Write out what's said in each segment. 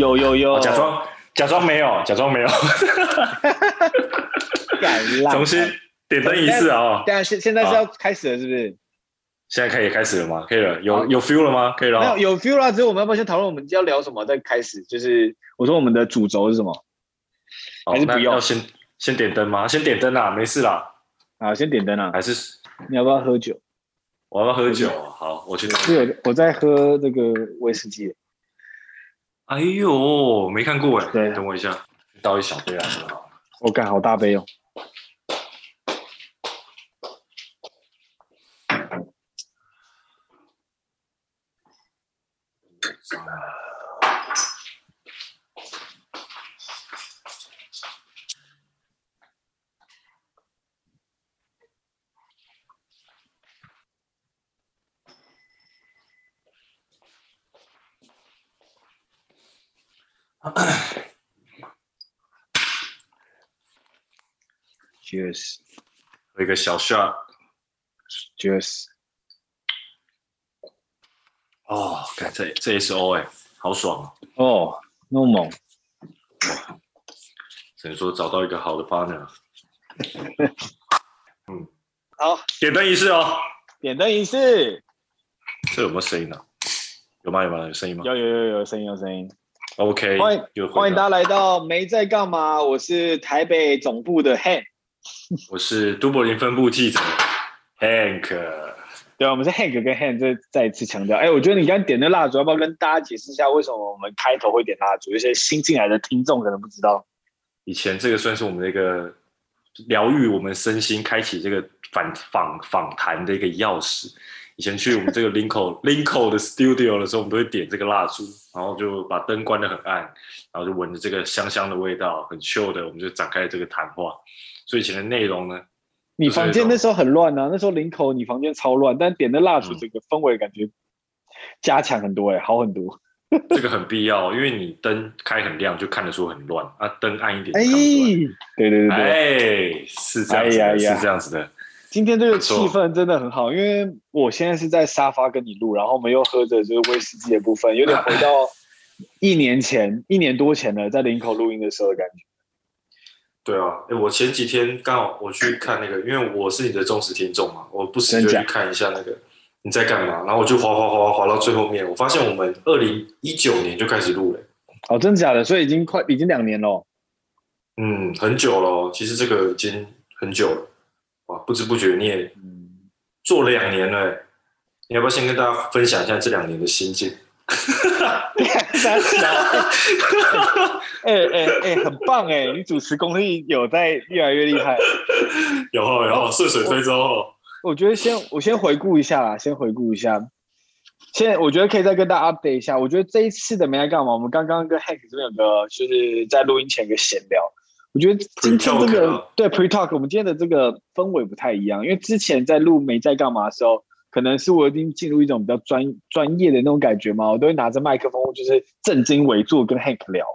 有有有，假装假装没有，假装没有。重新点灯仪式啊！对啊，现现在是要开始了，是不是？现在可以开始了吗？可以了，有有 feel 了吗？可以了。没有有 feel 了，只是我们要不要先讨论我们要聊什么再开始？就是我说我们的主轴是什么？还是不要先先点灯吗？先点灯啦，没事啦。啊，先点灯啦。还是你要不要喝酒？我要不要喝酒？好，我去拿。是，我在喝这个威士忌。哎呦，没看过哎。对，等我一下，倒一小杯来喝。我干，好大杯哦。Cheers，喝一个小 shot。Cheers。哦，看这这 S O 哎，好爽啊！哦，那么猛。哇，只能说找到一个好的 partner。嗯，好，点灯仪式哦。点灯仪式。这有没有声音呢？有吗？有吗？有声音吗？有有有有声音有声音。OK，欢迎欢迎大家来到没在干嘛？我是台北总部的 Hank。我是都柏林分部记者 Hank，对啊，我们是 Hank 跟 Hank，再再一次强调，哎，我觉得你刚刚点的蜡烛，要不要跟大家解释一下，为什么我们开头会点蜡烛？有些新进来的听众可能不知道。以前这个算是我们的一个疗愈我们身心、开启这个反访访谈的一个钥匙。以前去我们这个林口林口的 studio 的时候，我们都会点这个蜡烛，然后就把灯关得很暗，然后就闻着这个香香的味道，很 chill 的，我们就展开这个谈话。所以以前的内容呢？你房间那时候很乱啊，那时候林口你房间超乱，但点的蜡烛，这个氛围感觉加强很多哎、欸，好很多。这个很必要，因为你灯开很亮就看得出很乱啊，灯暗一点。哎，对对对对，哎，是这样子的，哎、呀呀是这样子的。今天这个气氛真的很好，因为我现在是在沙发跟你录，然后我们又喝着这个威士忌的部分，有点回到一年前、一年多前了，在林口录音的时候的感觉。对啊，哎，我前几天刚好我去看那个，因为我是你的忠实听众嘛，我不时就去看一下那个你在干嘛，然后我就滑滑滑滑到最后面，我发现我们二零一九年就开始录了。哦，真的假的？所以已经快已经两年了。嗯，很久了，其实这个已经很久了。哇，不知不觉你也做了两年了，你要不要先跟大家分享一下这两年的心境？哎哎哎，很棒哎！你主持功力有在越来越厉害，有有顺水推舟。我觉得先我先回顾一下啦，先回顾一下。现在我觉得可以再跟大家 update 一下。我觉得这一次的没来干嘛？我们刚刚跟 Hank 这边有个就是在录音前一个闲聊。我觉得今天这个对 pre talk，我们今天的这个氛围不太一样，因为之前在录没在干嘛的时候。可能是我已经进入一种比较专专业的那种感觉嘛，我都会拿着麦克风，就是正襟危坐跟 Hank 聊，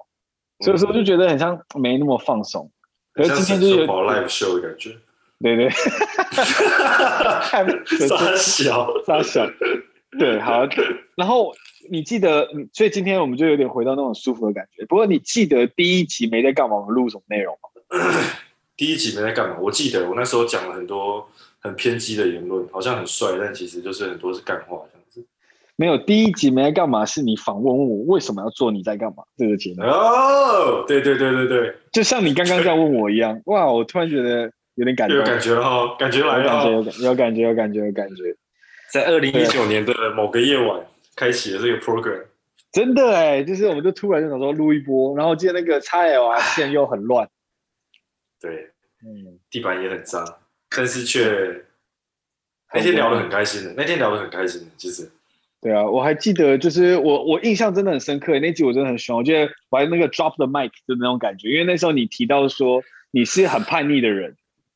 所以说就觉得很像没那么放松。可是今天就是有 live show 的感觉，对 对，傻小傻小，对，好。然后你记得，所以今天我们就有点回到那种舒服的感觉。不过你记得第一集没在干嘛？我们录什么内容吗？第一集没在干嘛？我记得我那时候讲了很多。很偏激的言论，好像很帅，但其实就是很多是干话这样子。没有，第一集没在干嘛，是你访问我为什么要做你在干嘛这个节目。哦，对对对对对，就像你刚刚在问我一样，哇，我突然觉得有点感觉，有感觉哈，感觉来了，有感觉，有感觉，有感觉，有感觉，在二零一九年的某个夜晚开启了这个 program，真的哎，就是我们就突然就想说录一波，然后记得那个 XL 线又很乱，对，嗯，地板也很脏。但是却那天聊得很开心的，那天聊得很开心的，其实。对啊，我还记得，就是我我印象真的很深刻，那集我真的很喜欢。我觉得我还那个 drop the mic 的那种感觉，因为那时候你提到说你是很叛逆的人，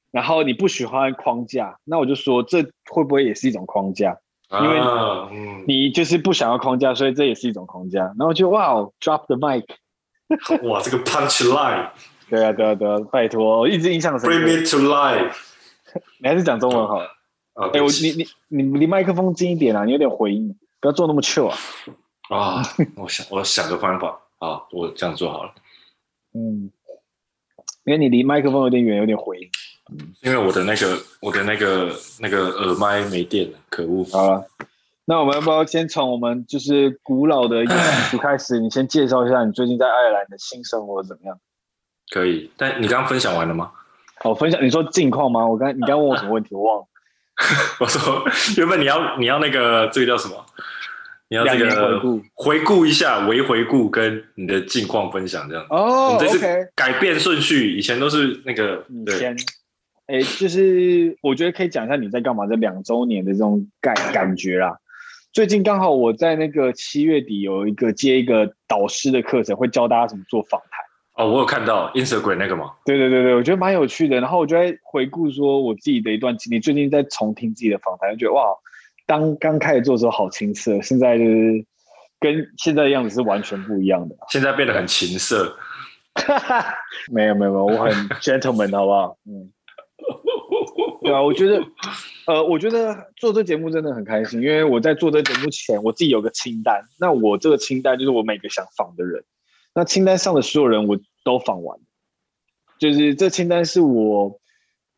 然后你不喜欢框架，那我就说这会不会也是一种框架？因为你就是不想要框架，所以这也是一种框架。然后就哇，drop the mic，哇，这个 punch line，对啊对啊对啊，拜托，我一直印象深刻。Bring me to life。你还是讲中文好了。哎、我你你你离麦克风近一点啊！你有点回音，不要做那么 chill 啊！啊，我想我想个方法。啊，我这样做好了。嗯，因为你离麦克风有点远，有点回音。嗯，因为我的那个我的那个那个耳麦没电了，可恶。好了，那我们要不要先从我们就是古老的开始？你先介绍一下你最近在爱尔兰的新生活怎么样？可以，但你刚刚分享完了吗？哦，分享你说近况吗？我刚你刚问我什么问题？我忘了。我说原本你要你要那个这个叫什么？你要这个回顾一下，微回顾跟你的近况分享这样。哦，这次改变顺序，以前都是那个以前，哎，就是我觉得可以讲一下你在干嘛这两周年的这种感感觉啦。最近刚好我在那个七月底有一个接一个导师的课程，会教大家怎么做访谈。哦，我有看到 Instagram 那个吗？对对对对，我觉得蛮有趣的。然后我就在回顾说我自己的一段经历，最近在重听自己的访谈，就觉得哇。当刚开始做的时候好青涩，现在就是跟现在的样子是完全不一样的。现在变得很情色，没有没有没有，我很 gentleman 好不好？嗯，对啊，我觉得，呃，我觉得做这节目真的很开心，因为我在做这节目前，我自己有个清单。那我这个清单就是我每个想访的人，那清单上的所有人我都访完，就是这清单是我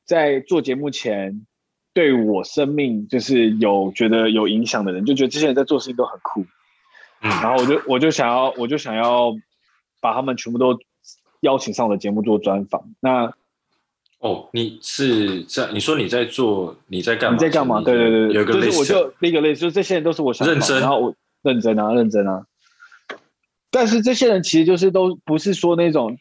在做节目前。对我生命就是有觉得有影响的人，就觉得这些人在做事情都很酷，嗯，然后我就我就想要我就想要把他们全部都邀请上我的节目做专访。那哦，你是在你说你在做你在干嘛？你在干嘛？对对对，有个类似，就是我就那个类似，就是这些人都是我想认真，然后我认真啊，认真啊。但是这些人其实就是都不是说那种。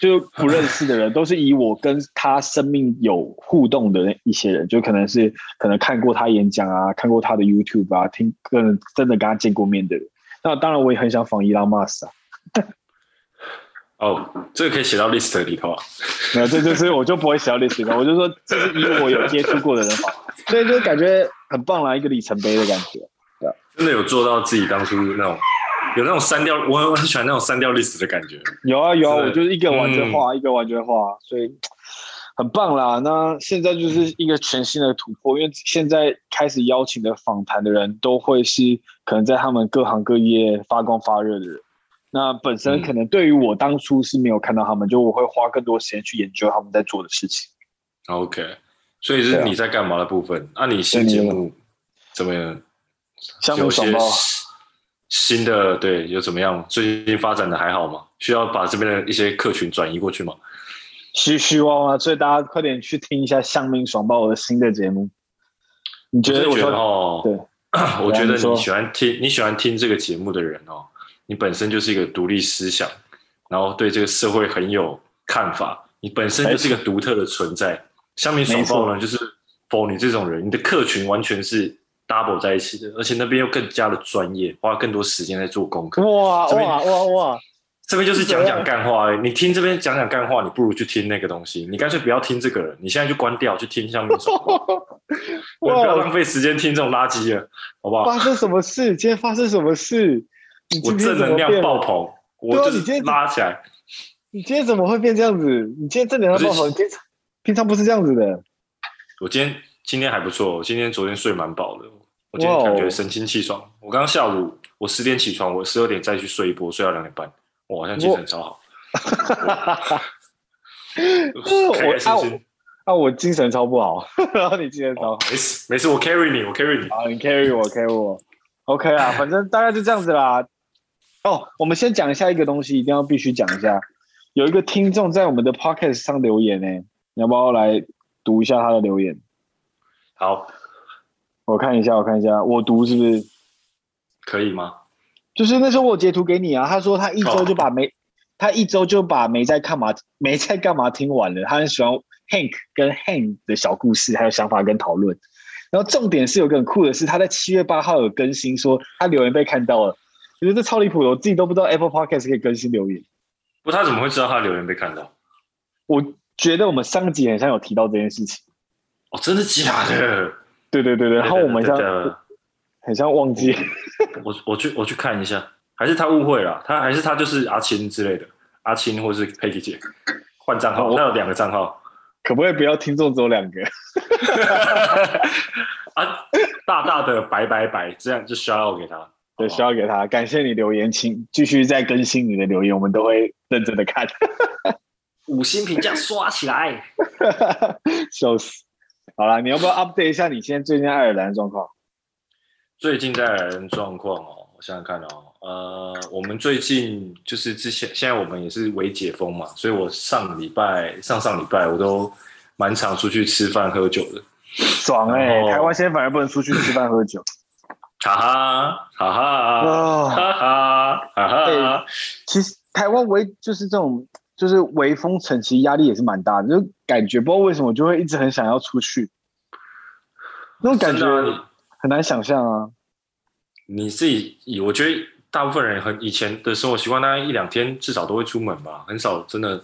就不认识的人，都是以我跟他生命有互动的那一些人，就可能是可能看过他演讲啊，看过他的 YouTube 啊，听跟真的跟他见过面的人。那当然，我也很想访伊拉马斯啊。哦，这个可以写到 list 里头啊。没有，这就是我就不会写到 list 里头，我就说这是以我有接触过的人好，所以就感觉很棒啦，一个里程碑的感觉。对，真的有做到自己当初那种。有那种删掉，我很喜欢那种删掉 list 的感觉。有啊有啊，我就是一个完全画，嗯、一个完全画，所以很棒啦。那现在就是一个全新的突破，因为现在开始邀请的访谈的人都会是可能在他们各行各业发光发热的人。那本身可能对于我当初是没有看到他们，嗯、就我会花更多时间去研究他们在做的事情。OK，所以是你在干嘛的部分？那、啊、你新节目怎么样？项目爽爆。新的对有怎么样？最近发展的还好吗？需要把这边的一些客群转移过去吗？希希望啊！所以大家快点去听一下《向命爽爆》我的新的节目。你觉得？我觉得哦，对，我觉得你喜欢听你喜欢听这个节目的人哦，你本身就是一个独立思想，然后对这个社会很有看法，你本身就是一个独特的存在。向命爽爆呢，就是 for 你这种人，你的客群完全是。double 在一起的，而且那边又更加的专业，花更多时间在做功课。哇哇哇哇！这边就是讲讲干话，你听这边讲讲干话，你不如去听那个东西。你干脆不要听这个人，你现在就关掉，去听向命爽爆。我不要浪费时间听这种垃圾了，好不好？发生什么事？今天发生什么事？我正能量爆棚，我就你今天拉起来。你今天怎么会变这样子？你今天正能量爆棚，平常平常不是这样子的。我今天今天还不错，我今天昨天睡蛮饱的。我今天感觉神清气爽。Wow. 我刚刚下午我十点起床，我十二点再去睡一波，睡到两点半。我好像精神超好。开开心心。啊，我精神超不好。然后你精神超好。没事没事，我 carry 你，我 carry 你。好，你 carry 我，carry 我。OK 啊，反正大概就这样子啦。哦，我们先讲一下一个东西，一定要必须讲一下。有一个听众在我们的 podcast 上留言呢，你要不要来读一下他的留言？好。我看一下，我看一下，我读是不是可以吗？就是那时候我截图给你啊，他说他一周就把没，哦、他一周就把没在干嘛，没在干嘛听完了。他很喜欢 Hank 跟 Hank 的小故事，还有想法跟讨论。然后重点是有个很酷的是，他在七月八号有更新说他留言被看到了，我觉得这超离谱的，我自己都不知道 Apple Podcast 可以更新留言。不，他怎么会知道他留言被看到？我觉得我们上集好像有提到这件事情。哦，真的假的？对对对对，然后我们像很像忘记，我我去我去看一下，还是他误会了，他还是他就是阿青之类的，阿青或是佩奇姐换账号，他有两个账号，可不可以不要听众只有两个？啊，大大的白白白，这样就 shout out 给他，对，需要给他。感谢你留言，请继续再更新你的留言，我们都会认真的看。五星评价刷起来，笑死！好了，你要不要 update 一下你现在最近爱尔兰的状况？最近在爱尔兰状况哦，我想想看哦，呃，我们最近就是之前，现在我们也是微解封嘛，所以我上礼拜、上上礼拜我都蛮常出去吃饭喝酒的，爽哎、欸！台湾现在反而不能出去吃饭喝酒，哈哈哈哈哈哈哈哈！其实台湾微就是这种。就是微风城，其实压力也是蛮大的，就感觉不知道为什么就会一直很想要出去，那种感觉很难想象啊。你自己以我觉得大部分人很以前的生活习惯，大概一两天至少都会出门吧，很少真的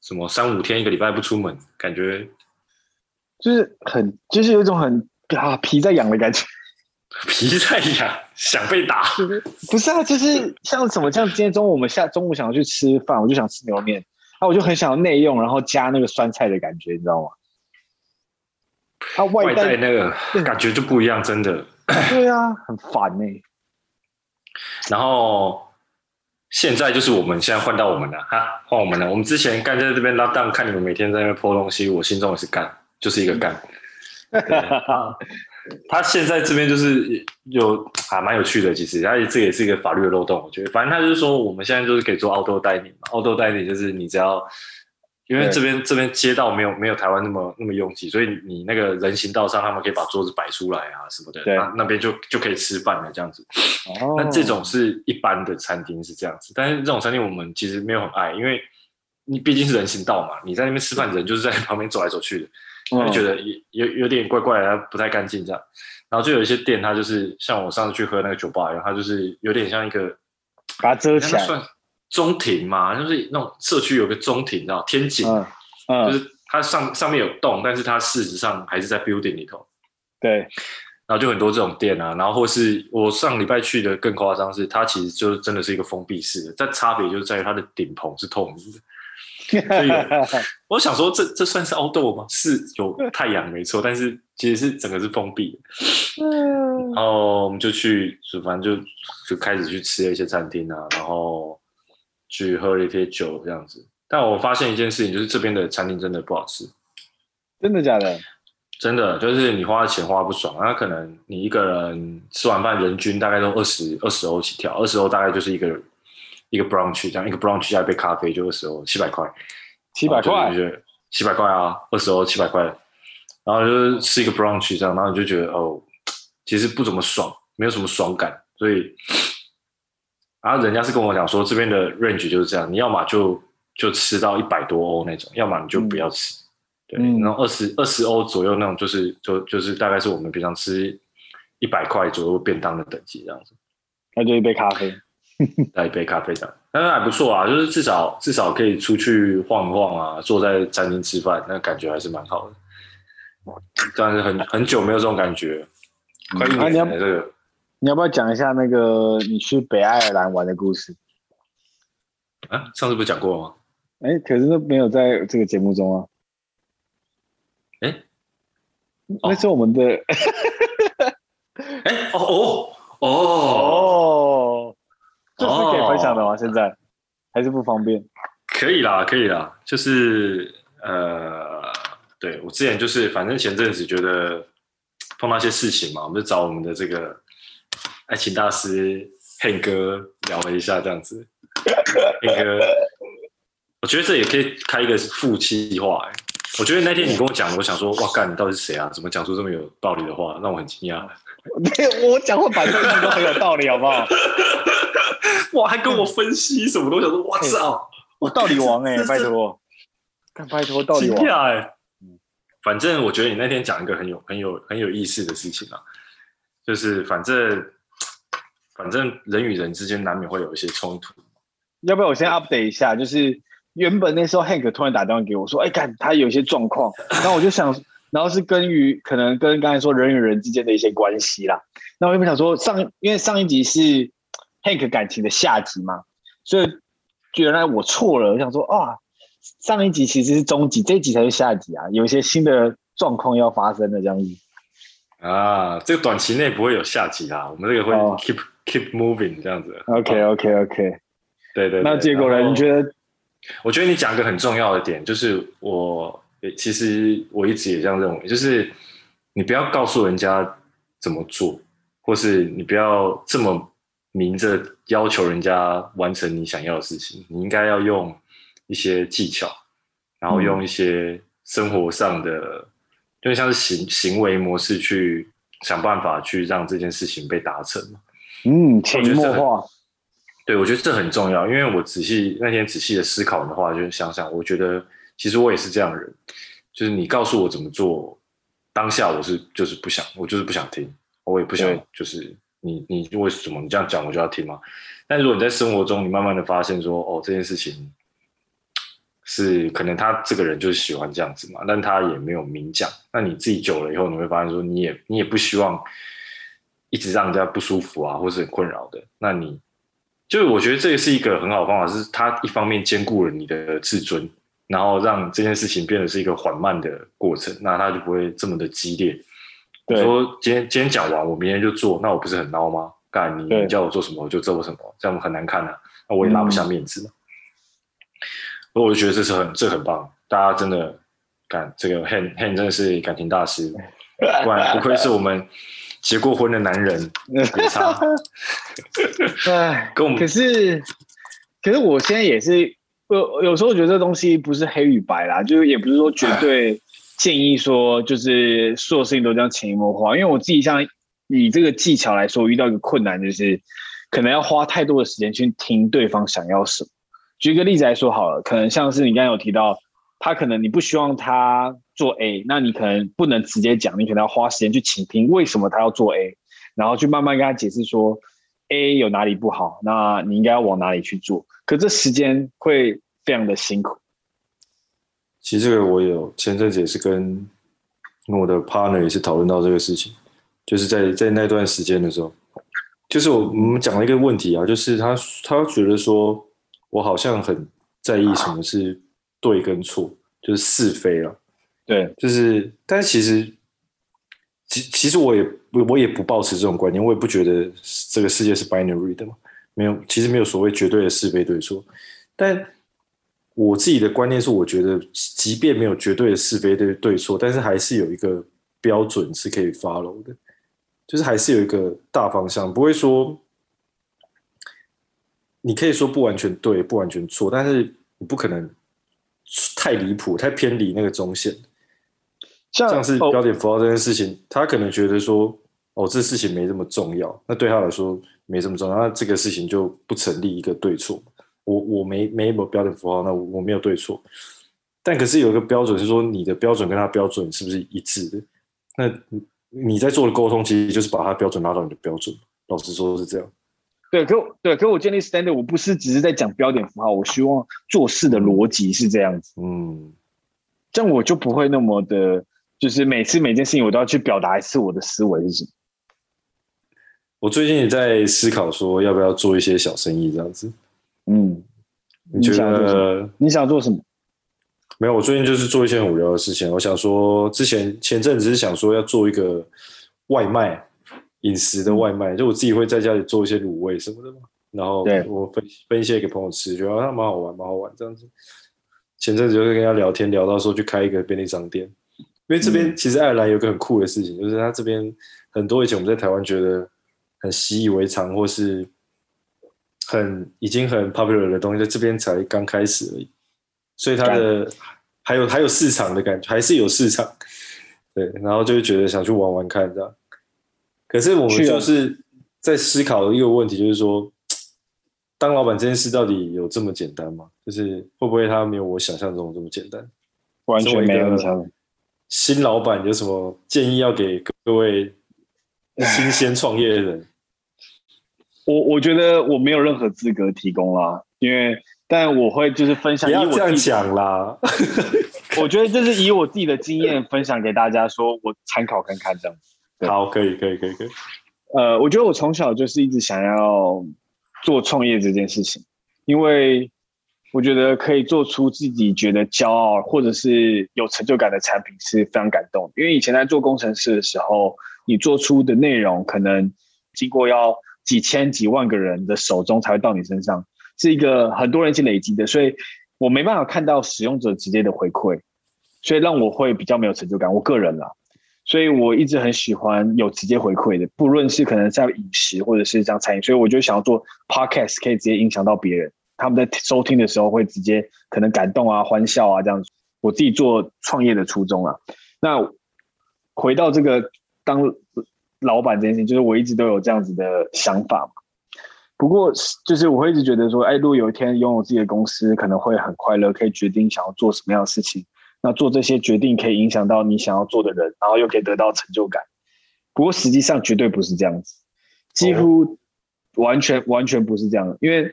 什么三五天一个礼拜不出门，感觉就是很就是有一种很啊皮在痒的感觉。皮在痒，想被打？不是啊，就是像什么，像今天中午我们下中午想要去吃饭，我就想吃牛肉面。那我就很想要内用，然后加那个酸菜的感觉，你知道吗？它外带那个感觉就不一样，真的。对啊，很烦呢、欸。然后现在就是我们现在换到我们了哈，换我们了。我们之前干在这边拉档，看你们每天在那边泼东西，我心中也是干，就是一个干。他现在这边就是有还蛮有趣的，其实，而且这也是一个法律的漏洞，我觉得。反正他就是说，我们现在就是可以做 outdoor dining 嘛，outdoor dining 就是你只要，因为这边这边街道没有没有台湾那么那么拥挤，所以你那个人行道上，他们可以把桌子摆出来啊什么的，对，那那边就就可以吃饭了这样子。哦，那这种是一般的餐厅是这样子，但是这种餐厅我们其实没有很爱，因为你毕竟是人行道嘛，你在那边吃饭，人就是在旁边走来走去的。就觉得有有点怪怪的，不太干净这样。然后就有一些店，它就是像我上次去喝那个酒吧一样，它就是有点像一个把它遮起来，算中庭嘛，就是那种社区有个中庭，然后天井，嗯嗯、就是它上上面有洞，但是它事实上还是在 building 里头。对，然后就很多这种店啊，然后或是我上礼拜去的更夸张是，它其实就真的是一个封闭式的，但差别就是在于它的顶棚是透明的。所以，我想说这，这这算是 outdoor 吗？是有太阳没错，但是其实是整个是封闭的。嗯，然后我们就去，反正就就开始去吃了一些餐厅啊，然后去喝了一些酒这样子。但我发现一件事情，就是这边的餐厅真的不好吃。真的假的？真的，就是你花的钱花不爽。那可能你一个人吃完饭，人均大概都二十二十欧起跳，二十欧大概就是一个人。一个 brunch 这样，一个 brunch 加一杯咖啡就二十欧，七百块，七百块，七百块啊，二十欧七百块，然后就是吃一个 brunch 这样，然后你就觉得哦，其实不怎么爽，没有什么爽感，所以，然后人家是跟我讲说这边的 range 就是这样，你要么就就吃到一百多欧那种，要么你就不要吃，嗯、对，然后二十二十欧左右那种就是就就是大概是我们平常吃一百块左右便当的等级这样子，那就一杯咖啡。带一杯咖啡的，那还不错啊，就是至少至少可以出去晃一晃啊，坐在餐厅吃饭，那感觉还是蛮好的。但是很很久没有这种感觉，快一年了这个。你要不要讲一下那个你去北爱尔兰玩的故事？啊，上次不是讲过吗？哎、欸，可是那没有在这个节目中啊。哎、欸，那是我们的。哎、欸，哦哦哦哦。这是可以分享的吗？哦、现在还是不方便？可以啦，可以啦。就是呃，对我之前就是，反正前阵子觉得碰到一些事情嘛，我们就找我们的这个爱情大师 Hank 哥聊了一下，这样子。Hank 哥，我觉得这也可以开一个负气话哎。我觉得那天你跟我讲，我想说，哇干，你到底是谁啊？怎么讲出这么有道理的话，让我很惊讶。没有，我讲话反正都很有道理，好不好？哇，还跟我分析什么东西？我说我操，我道理王哎、欸，拜托，拜托道理王哎、欸。反正我觉得你那天讲一个很有、很有、很有意思的事情啊，就是反正反正人与人之间难免会有一些冲突。要不要我先 update 一下？就是原本那时候 Hank 突然打电话给我说，哎，看他有一些状况，然后我就想，然后是跟于可能跟刚才说人与人之间的一些关系啦。那我原本想说上，因为上一集是。Hank 感情的下集嘛，所以原来我错了。我想说啊，上一集其实是中集，这一集才是下集啊，有一些新的状况要发生的这样子。啊，这个短期内不会有下集啦，我们这个会 keep、哦、keep moving 这样子。OK OK OK，对，对对。那结果呢？你觉得？我觉得你讲一个很重要的点，就是我其实我一直也这样认为，就是你不要告诉人家怎么做，或是你不要这么明着要求人家完成你想要的事情。你应该要用一些技巧，然后用一些生活上的，嗯、就像是行行为模式去想办法去让这件事情被达成。嗯，潜移默化。对，我觉得这很重要，因为我仔细那天仔细的思考的话，就想想，我觉得其实我也是这样的人，就是你告诉我怎么做，当下我是就是不想，我就是不想听，我也不想，就是你你为什么你这样讲我就要听吗？但如果你在生活中，你慢慢的发现说，哦，这件事情是可能他这个人就是喜欢这样子嘛，但他也没有明讲，那你自己久了以后，你会发现说，你也你也不希望一直让人家不舒服啊，或是很困扰的，那你。就是我觉得这也是一个很好的方法，是它一方面兼顾了你的自尊，然后让这件事情变得是一个缓慢的过程，那它就不会这么的激烈。对，说今天今天讲完，我明天就做，那我不是很孬吗？干你，你叫我做什么我就做什么，这样很难看啊，那我也拉不下面子嘛。所以、嗯、我就觉得这是很这很棒，大家真的干这个 Han Han 真的是感情大师，不然不愧是我们。结过婚的男人没差，哎，跟我们可是，可是我现在也是，有有时候我觉得这东西不是黑与白啦，就是也不是说绝对建议说就是所有事情都这样潜移默化，因为我自己像以这个技巧来说，遇到一个困难就是可能要花太多的时间去听对方想要什么。举个例子来说好了，可能像是你刚刚有提到。他可能你不希望他做 A，那你可能不能直接讲，你可能要花时间去倾听为什么他要做 A，然后去慢慢跟他解释说 A 有哪里不好，那你应该要往哪里去做。可这时间会非常的辛苦。其实这个我有前阵子也是跟我的 partner 也是讨论到这个事情，就是在在那段时间的时候，就是我我们讲了一个问题啊，就是他他觉得说我好像很在意什么是。对跟错就是是非了，对，就是，但是其实，其其实我也我也不抱持这种观念，我也不觉得这个世界是 binary 的嘛，没有，其实没有所谓绝对的是非对错，但我自己的观念是，我觉得即便没有绝对的是非对对错，但是还是有一个标准是可以 follow 的，就是还是有一个大方向，不会说，你可以说不完全对，不完全错，但是你不可能。太离谱，太偏离那个中线，像，像是标点符号这件事情，哦、他可能觉得说，哦，这事情没这么重要，那对他来说没这么重要，那这个事情就不成立一个对错。我我没没有标点符号，那我，我没有对错，但可是有一个标准是说，你的标准跟他标准是不是一致的？那你在做的沟通，其实就是把他标准拉到你的标准。老实说是这样。对，可我对，可我建立 standard，我不是只是在讲标点符号，我希望做事的逻辑是这样子，嗯，这样我就不会那么的，就是每次每件事情我都要去表达一次我的思维是什么。我最近也在思考说，要不要做一些小生意这样子。嗯，你觉得你想做什么？没有，我最近就是做一些很无聊的事情。我想说，之前前阵子是想说要做一个外卖。饮食的外卖，就我自己会在家里做一些卤味什么的嘛，然后我分分一些给朋友吃，觉得它蛮好玩，蛮好玩这样子。前阵子就是跟他聊天，聊到说去开一个便利商店，因为这边其实爱尔兰有个很酷的事情，就是他这边很多以前我们在台湾觉得很习以为常或是很已经很 popular 的东西，在这边才刚开始而已，所以它的还有还有市场的感觉，还是有市场，对，然后就会觉得想去玩玩看这样。可是我们就是在思考一个问题，就是说，当老板这件事到底有这么简单吗？就是会不会他没有我想象中这么简单？完全没有。新老板有什么建议要给各位新鲜创业的人？我我觉得我没有任何资格提供啦，因为但我会就是分享。不要这样讲啦。我觉得就是以我自己的经验分享给大家，说我参考看看这样子。好，可以，可以，可以，可以。呃，我觉得我从小就是一直想要做创业这件事情，因为我觉得可以做出自己觉得骄傲或者是有成就感的产品是非常感动。因为以前在做工程师的时候，你做出的内容可能经过要几千几万个人的手中才会到你身上，是一个很多人一起累积的，所以我没办法看到使用者直接的回馈，所以让我会比较没有成就感。我个人啦，所以我一直很喜欢有直接回馈的，不论是可能在饮食或者是这样餐饮，所以我就想要做 podcast，可以直接影响到别人，他们在收听的时候会直接可能感动啊、欢笑啊这样子。我自己做创业的初衷啊，那回到这个当。老板这件事情，就是我一直都有这样子的想法嘛。不过，就是我会一直觉得说，哎，如果有一天拥有自己的公司，可能会很快乐，可以决定想要做什么样的事情。那做这些决定可以影响到你想要做的人，然后又可以得到成就感。不过，实际上绝对不是这样子，几乎完全完全不是这样。因为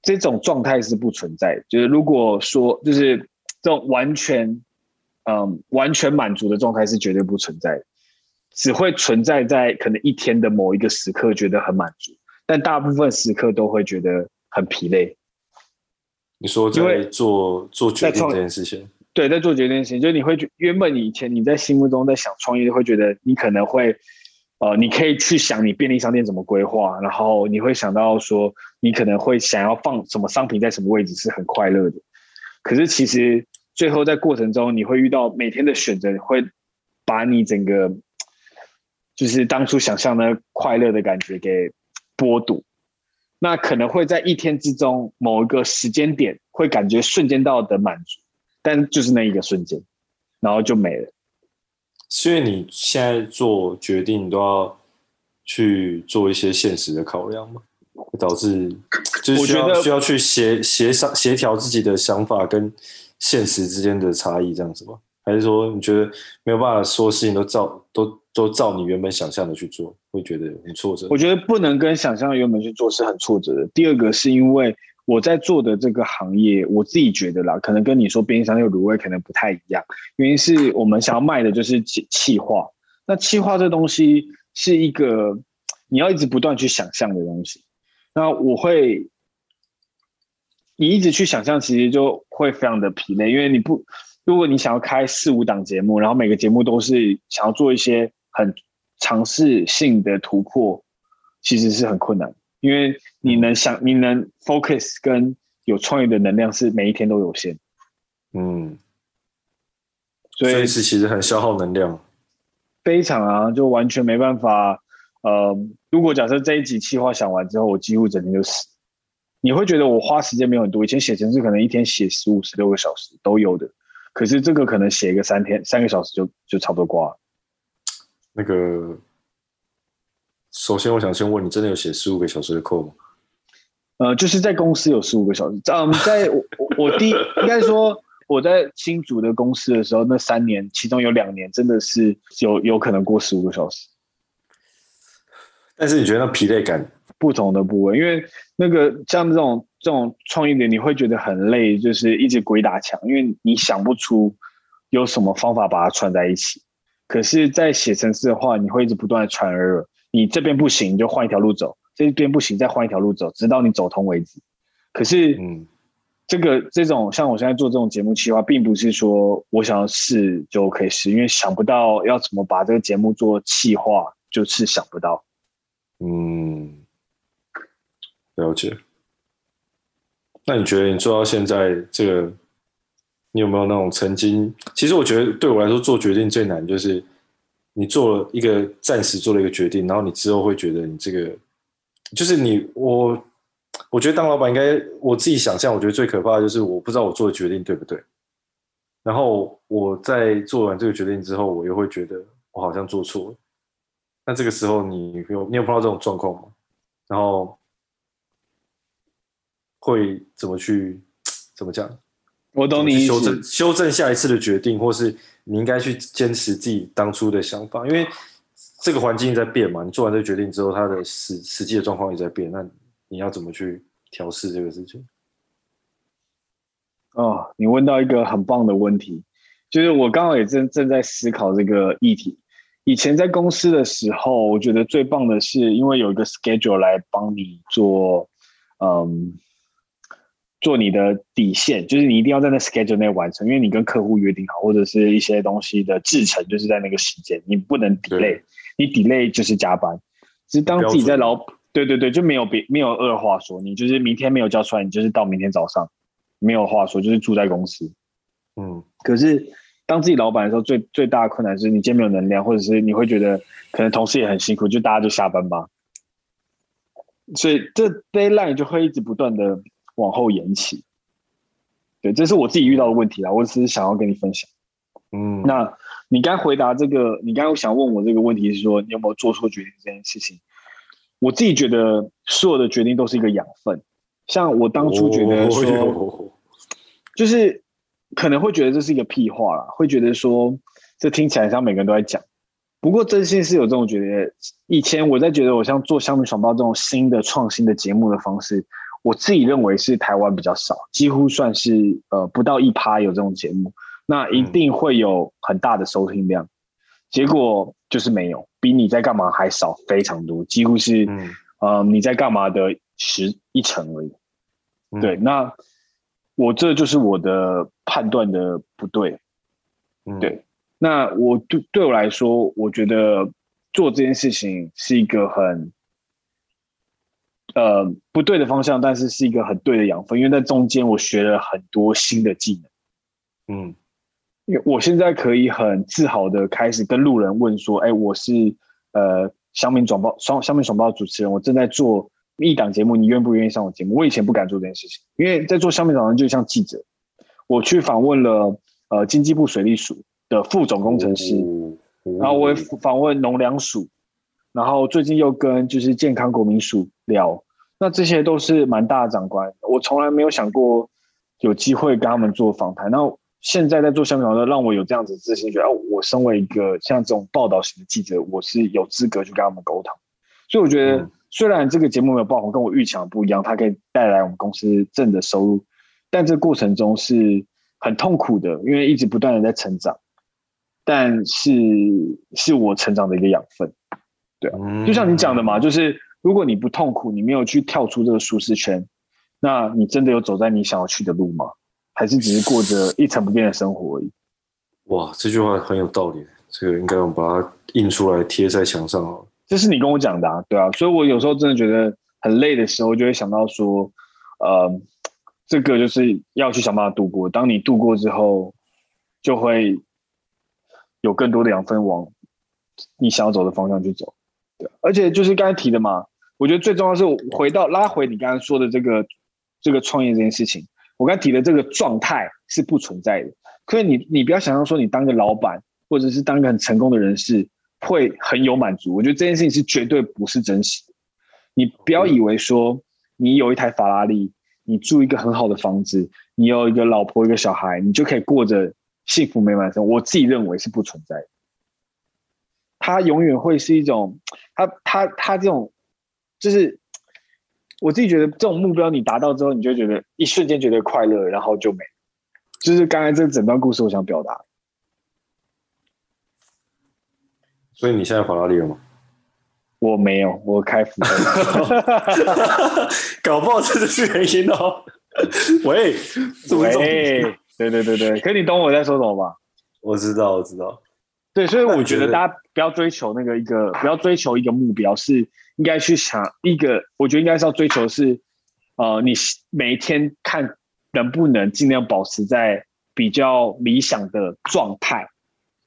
这种状态是不存在。就是如果说，就是这种完全，嗯，完全满足的状态是绝对不存在的。只会存在在可能一天的某一个时刻，觉得很满足，但大部分时刻都会觉得很疲累。你说在做做决定这件事情，对，在做决定事情，就是你会觉原本你以前你在心目中在想创业，会觉得你可能会，呃，你可以去想你便利商店怎么规划，然后你会想到说你可能会想要放什么商品在什么位置，是很快乐的。可是其实最后在过程中，你会遇到每天的选择，会把你整个。就是当初想象的快乐的感觉给剥夺，那可能会在一天之中某一个时间点会感觉瞬间到的满足，但就是那一个瞬间，然后就没了。所以你现在做决定都要去做一些现实的考量吗？会导致就是需要需要去协协商协调自己的想法跟现实之间的差异这样子吗？还是说你觉得没有办法说事情都照都？都照你原本想象的去做，会觉得很挫折。我觉得不能跟想象原本去做是很挫折的。第二个是因为我在做的这个行业，我自己觉得啦，可能跟你说便利商店卤味可能不太一样。原因是我们想要卖的就是气化，那气化这东西是一个你要一直不断去想象的东西。那我会，你一直去想象，其实就会非常的疲累，因为你不，如果你想要开四五档节目，然后每个节目都是想要做一些。很尝试性的突破，其实是很困难，因为你能想，你能 focus 跟有创意的能量是每一天都有限。嗯，所以是其实很消耗能量，非常啊，就完全没办法。呃，如果假设这一集企划想完之后，我几乎整天就死，你会觉得我花时间没有很多。以前写程式可能一天写十五、十六个小时都有的，可是这个可能写个三天、三个小时就就差不多挂了。那个，首先我想先问你，真的有写十五个小时的 code 吗？呃，就是在公司有十五个小时。嗯，在我我第一应该说我在新组的公司的时候，那三年其中有两年真的是有有可能过十五个小时。但是你觉得那疲累感不同的部位，因为那个像这种这种创意点，你会觉得很累，就是一直鬼打墙，因为你想不出有什么方法把它串在一起。可是，在写程式的话，你会一直不断的传耳，你这边不行，你就换一条路走；这边不行，再换一条路走，直到你走通为止。可是，嗯，这个这种像我现在做这种节目企划，并不是说我想要试就可以试，因为想不到要怎么把这个节目做企划，就是想不到。嗯，了解。那你觉得你做到现在这个？你有没有那种曾经？其实我觉得对我来说做决定最难，就是你做了一个暂时做了一个决定，然后你之后会觉得你这个就是你我，我觉得当老板应该我自己想象，我觉得最可怕的就是我不知道我做的决定对不对。然后我在做完这个决定之后，我又会觉得我好像做错了。那这个时候你有你有碰到这种状况吗？然后会怎么去怎么讲？我懂你。修正修正下一次的决定，或是你应该去坚持自己当初的想法，因为这个环境在变嘛。你做完这个决定之后，它的实实际的状况也在变，那你要怎么去调试这个事情？哦，你问到一个很棒的问题，就是我刚好也正正在思考这个议题。以前在公司的时候，我觉得最棒的是，因为有一个 schedule 来帮你做，嗯。做你的底线，就是你一定要在那 schedule 内完成，因为你跟客户约定好，或者是一些东西的制成，就是在那个时间，你不能 delay，你 delay 就是加班。只是当自己在老，对对对，就没有别没有二话说，你就是明天没有交出来，你就是到明天早上没有话说，就是住在公司。嗯，可是当自己老板的时候，最最大的困难是你今天没有能量，或者是你会觉得可能同事也很辛苦，就大家就下班吧。所以这 deadline 就会一直不断的往后延期。对，这是我自己遇到的问题啦，我只是想要跟你分享。嗯，那你刚回答这个，你刚刚想问我这个问题是说，你有没有做错决定这件事情？我自己觉得所有的决定都是一个养分。像我当初觉得说，哦、就是可能会觉得这是一个屁话啦，会觉得说这听起来像每个人都在讲。不过真心是有这种觉得，以前我在觉得我像做香米爽报这种新的创新的节目的方式。我自己认为是台湾比较少，几乎算是呃不到一趴有这种节目，那一定会有很大的收听量，嗯、结果就是没有，比你在干嘛还少非常多，几乎是、嗯、呃你在干嘛的十一成而已。嗯、对，那我这就是我的判断的不对。嗯、对，那我对对我来说，我觉得做这件事情是一个很。呃，不对的方向，但是是一个很对的养分，因为在中间我学了很多新的技能。嗯，因为我现在可以很自豪的开始跟路人问说：“哎，我是呃香民转报双香民爽报主持人，我正在做一档节目，你愿不愿意上我节目？”我以前不敢做这件事情，因为在做乡民早上就像记者，我去访问了呃经济部水利署的副总工程师，然后我也访问农粮署。然后最近又跟就是健康国民署聊，那这些都是蛮大的长官，我从来没有想过有机会跟他们做访谈。那现在在做香港的，让我有这样子自信，觉得我身为一个像这种报道型的记者，我是有资格去跟他们沟通。所以我觉得，虽然这个节目没有爆红，跟我预想的不一样，它可以带来我们公司正的收入，但这个过程中是很痛苦的，因为一直不断的在成长，但是是我成长的一个养分。对啊，就像你讲的嘛，就是如果你不痛苦，你没有去跳出这个舒适圈，那你真的有走在你想要去的路吗？还是只是过着一成不变的生活而已？哇，这句话很有道理，这个应该我们把它印出来贴在墙上哦。这是你跟我讲的啊，对啊，所以我有时候真的觉得很累的时候，就会想到说，呃，这个就是要去想办法度过。当你度过之后，就会有更多的养分往你想要走的方向去走。对而且就是刚才提的嘛，我觉得最重要是回到拉回你刚才说的这个这个创业这件事情。我刚才提的这个状态是不存在的，可是你你不要想象说你当个老板或者是当一个很成功的人士会很有满足。我觉得这件事情是绝对不是真实的。你不要以为说你有一台法拉利，你住一个很好的房子，你有一个老婆一个小孩，你就可以过着幸福美满的生活。我自己认为是不存在的。它永远会是一种，它它它这种，就是我自己觉得这种目标你达到之后，你就觉得一瞬间觉得快乐，然后就没。就是刚才这整段故事，我想表达。所以你现在法拉利了吗？我没有，我开福特。搞不好这就是原因哦。喂，喂，对对对对，可你懂我在说什么吧？我知道，我知道。对，所以我觉得大家不要追求那个一个，不要追求一个目标，是应该去想一个。我觉得应该是要追求是，呃，你每一天看能不能尽量保持在比较理想的状态。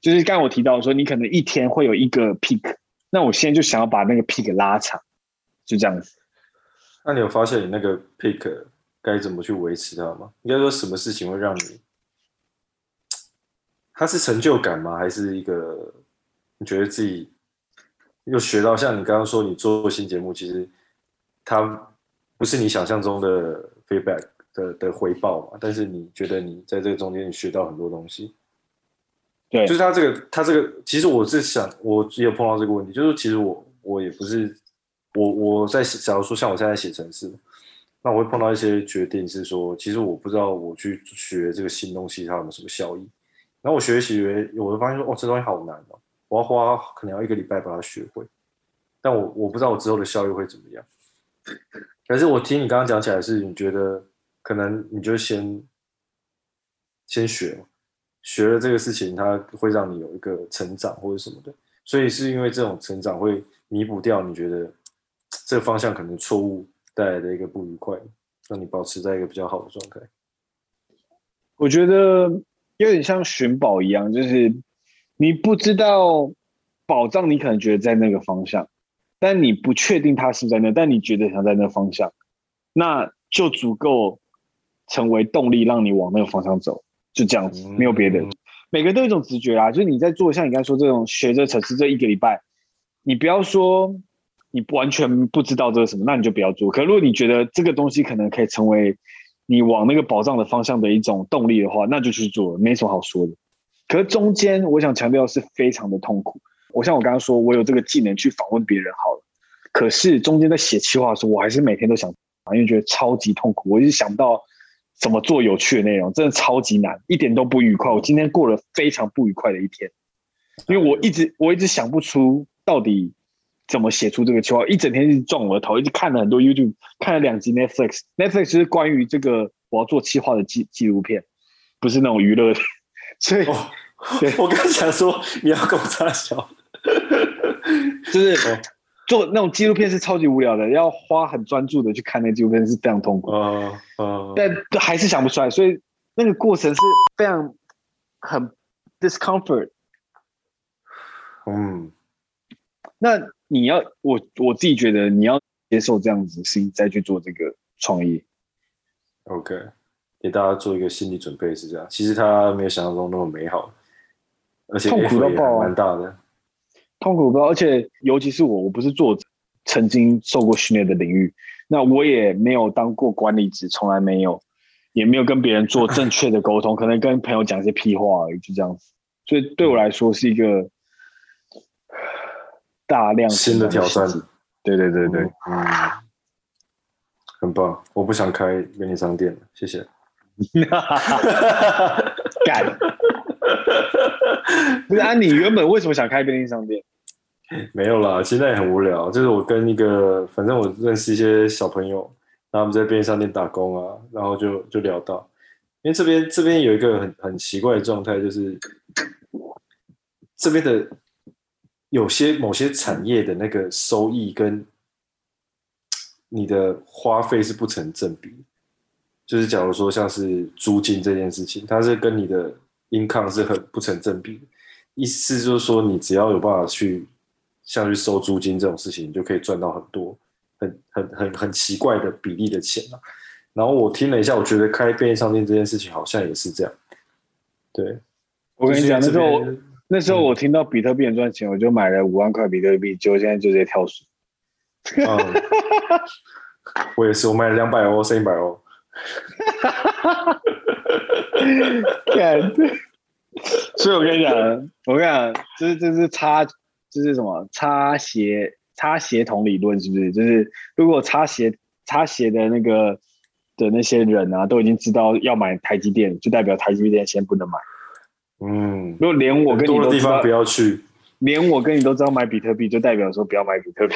就是刚我提到说，你可能一天会有一个 peak，那我现在就想要把那个 peak 拉长，就这样子。那你有发现你那个 peak 该怎么去维持它吗？应该说什么事情会让你？它是成就感吗？还是一个你觉得自己又学到？像你刚刚说，你做新节目，其实它不是你想象中的 feedback 的的回报嘛？但是你觉得你在这个中间你学到很多东西。对，就是他这个，他这个，其实我是想，我也有碰到这个问题，就是其实我我也不是，我我在假如说像我现在写程式，那我会碰到一些决定是说，其实我不知道我去学这个新东西它有没有什么效益。然后我学习，我会发现说，哦，这东西好难哦，我要花可能要一个礼拜把它学会，但我我不知道我之后的效益会怎么样。可是我听你刚刚讲起来是，你觉得可能你就先先学，学了这个事情，它会让你有一个成长或者什么的。所以是因为这种成长会弥补掉你觉得这个方向可能错误带来的一个不愉快，让你保持在一个比较好的状态。我觉得有点像寻宝一样，就是你不知道宝藏，你可能觉得在那个方向，但你不确定它是在那，但你觉得想在那个方向，那就足够成为动力，让你往那个方向走。就这样子，没有别的。每个人都有一种直觉啊，就是你在做像你刚才说这种学着程式这一个礼拜，你不要说你完全不知道这个什么，那你就不要做。可如果你觉得这个东西可能可以成为你往那个宝藏的方向的一种动力的话，那就去做，没什么好说的。可是中间我想强调是非常的痛苦。我像我刚刚说，我有这个技能去访问别人好了，可是中间在写企划的时候，我还是每天都想，因为觉得超级痛苦，我一直想不到。怎么做有趣的内容，真的超级难，一点都不愉快。我今天过了非常不愉快的一天，因为我一直我一直想不出到底怎么写出这个企划，一整天一直撞我的头，一直看了很多 YouTube，看了两集 Netflix，Netflix 是关于这个我要做企划的纪纪录片，不是那种娱乐的。所以，哦、我刚想说你要跟我插小，就是。哦做那种纪录片是超级无聊的，要花很专注的去看那个纪录片是非常痛苦。嗯嗯，但还是想不出来，所以那个过程是非常很 discomfort。嗯，那你要我我自己觉得你要接受这样子的事情再去做这个创业。OK，给大家做一个心理准备是这样，其实他没有想象中那么美好，而且痛苦到爆，蛮大的。痛苦不？而且尤其是我，我不是作者曾经受过训练的领域，那我也没有当过管理职，从来没有，也没有跟别人做正确的沟通，可能跟朋友讲一些屁话而已，就这样子。所以对我来说是一个大量新的挑战。对对对对，嗯，很棒。我不想开便利商店了，谢谢。干。不是啊，你原本为什么想开便利商店？没有啦，现在也很无聊。就是我跟一个，反正我认识一些小朋友，然后我们在便利商店打工啊，然后就就聊到，因为这边这边有一个很很奇怪的状态，就是这边的有些某些产业的那个收益跟你的花费是不成正比。就是假如说像是租金这件事情，它是跟你的 income 是很不成正比。意思就是说，你只要有办法去。像去收租金这种事情，你就可以赚到很多很很很很奇怪的比例的钱啊。然后我听了一下，我觉得开便利商店这件事情好像也是这样。对，我跟你讲，那时候那时候我听到比特币很赚钱，嗯，我就买了五万块比特币，结果现在就直接跳水。嗯，我也是，我买了两百欧，剩一百欧。所以我跟你讲，我跟你讲，这是这是差。这是什么擦鞋擦鞋桶理论？是不是？就是如果擦鞋擦鞋的那个的那些人啊，都已经知道要买台积电，就代表台积电先不能买。嗯，如果连我跟你都地方不要去，连我跟你都知道买比特币，就代表说不要买比特币。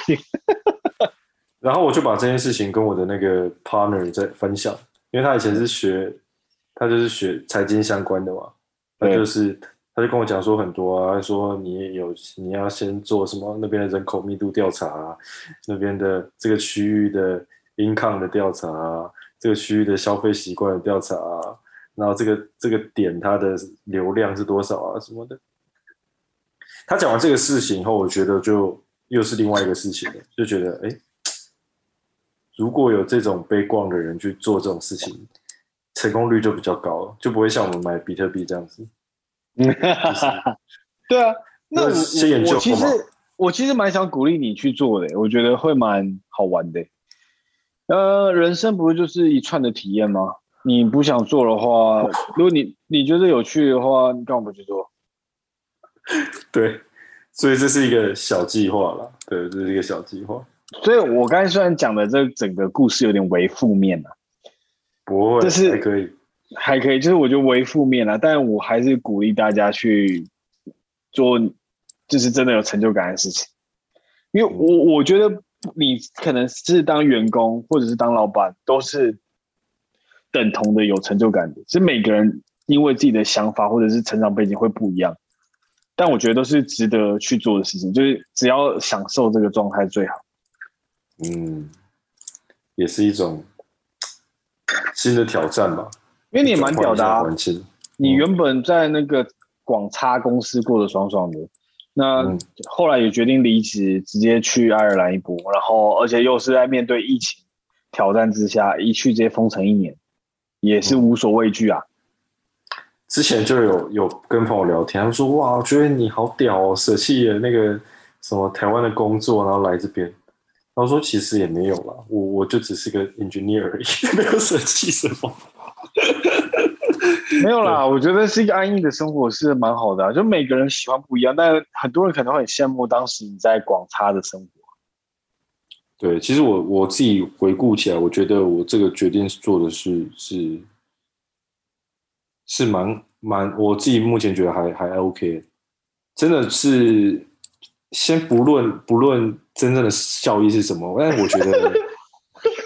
然后我就把这件事情跟我的那个 partner 在分享，因为他以前是学，他就是学财经相关的嘛，他就是。他就跟我讲说很多啊，说你有你要先做什么那边的人口密度调查啊，那边的这个区域的 income 的调查啊，这个区域的消费习惯的调查啊，然后这个这个点它的流量是多少啊什么的。他讲完这个事情以后，我觉得就又是另外一个事情了，就觉得哎，如果有这种悲观的人去做这种事情，成功率就比较高了，就不会像我们买比特币这样子。嗯，对啊，那我我其实我其实蛮想鼓励你去做的，我觉得会蛮好玩的。呃，人生不是就是一串的体验吗？你不想做的话，如果你你觉得有趣的话，你干嘛不去做？对，所以这是一个小计划了。对，这是一个小计划。所以我刚才虽然讲的这整个故事有点为负面了，不会，这是还可以。还可以，就是我觉得为负面了，但我还是鼓励大家去做，就是真的有成就感的事情。因为我我觉得你可能是当员工或者是当老板，都是等同的有成就感的。是每个人因为自己的想法或者是成长背景会不一样，但我觉得都是值得去做的事情，就是只要享受这个状态最好。嗯，也是一种新的挑战吧。因为你也蛮屌的啊，你原本在那个广差公司过得爽爽的，那后来也决定离职，直接去爱尔兰一波，然后而且又是在面对疫情挑战之下，一去直接封城一年，也是无所畏惧啊。之前就有有跟朋友聊天，他们说：“哇，我觉得你好屌哦，舍弃了那个什么台湾的工作，然后来这边。”然后说：“其实也没有啦，我我就只是个 engineer 而已，没有舍弃什么。” 没有啦，我觉得是一个安逸的生活是蛮好的啊，就每个人喜欢不一样，但很多人可能会很羡慕当时你在广差的生活。对，其实我我自己回顾起来，我觉得我这个决定做的是是。是蛮蛮，我自己目前觉得还还 OK，真的是先不论不论真正的效益是什么，但是我觉得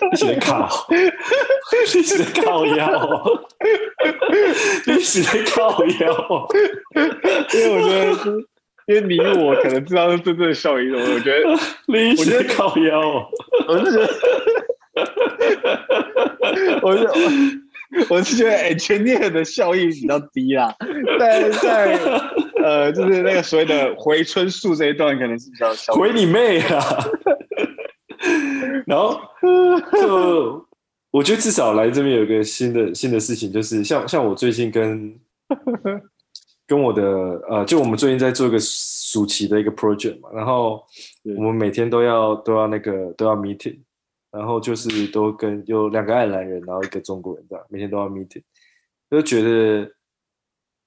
一直在靠，一直在靠腰，一直在靠腰，因为我觉得，因为你我可能知道是真正的效益，我觉得我觉得靠腰，我是觉得，我是。我是觉得，哎、欸，全念的效益比较低啦，但在呃，就是那个所谓的回春术这一段，可能是比较小。回你妹啊！然后 就我觉得至少来这边有一个新的新的事情，就是像像我最近跟 跟我的呃，就我们最近在做一个暑期的一个 project 嘛，然后我们每天都要都要那个都要 meeting。然后就是都跟有两个爱尔兰人，然后一个中国人这样，每天都要 meeting，就觉得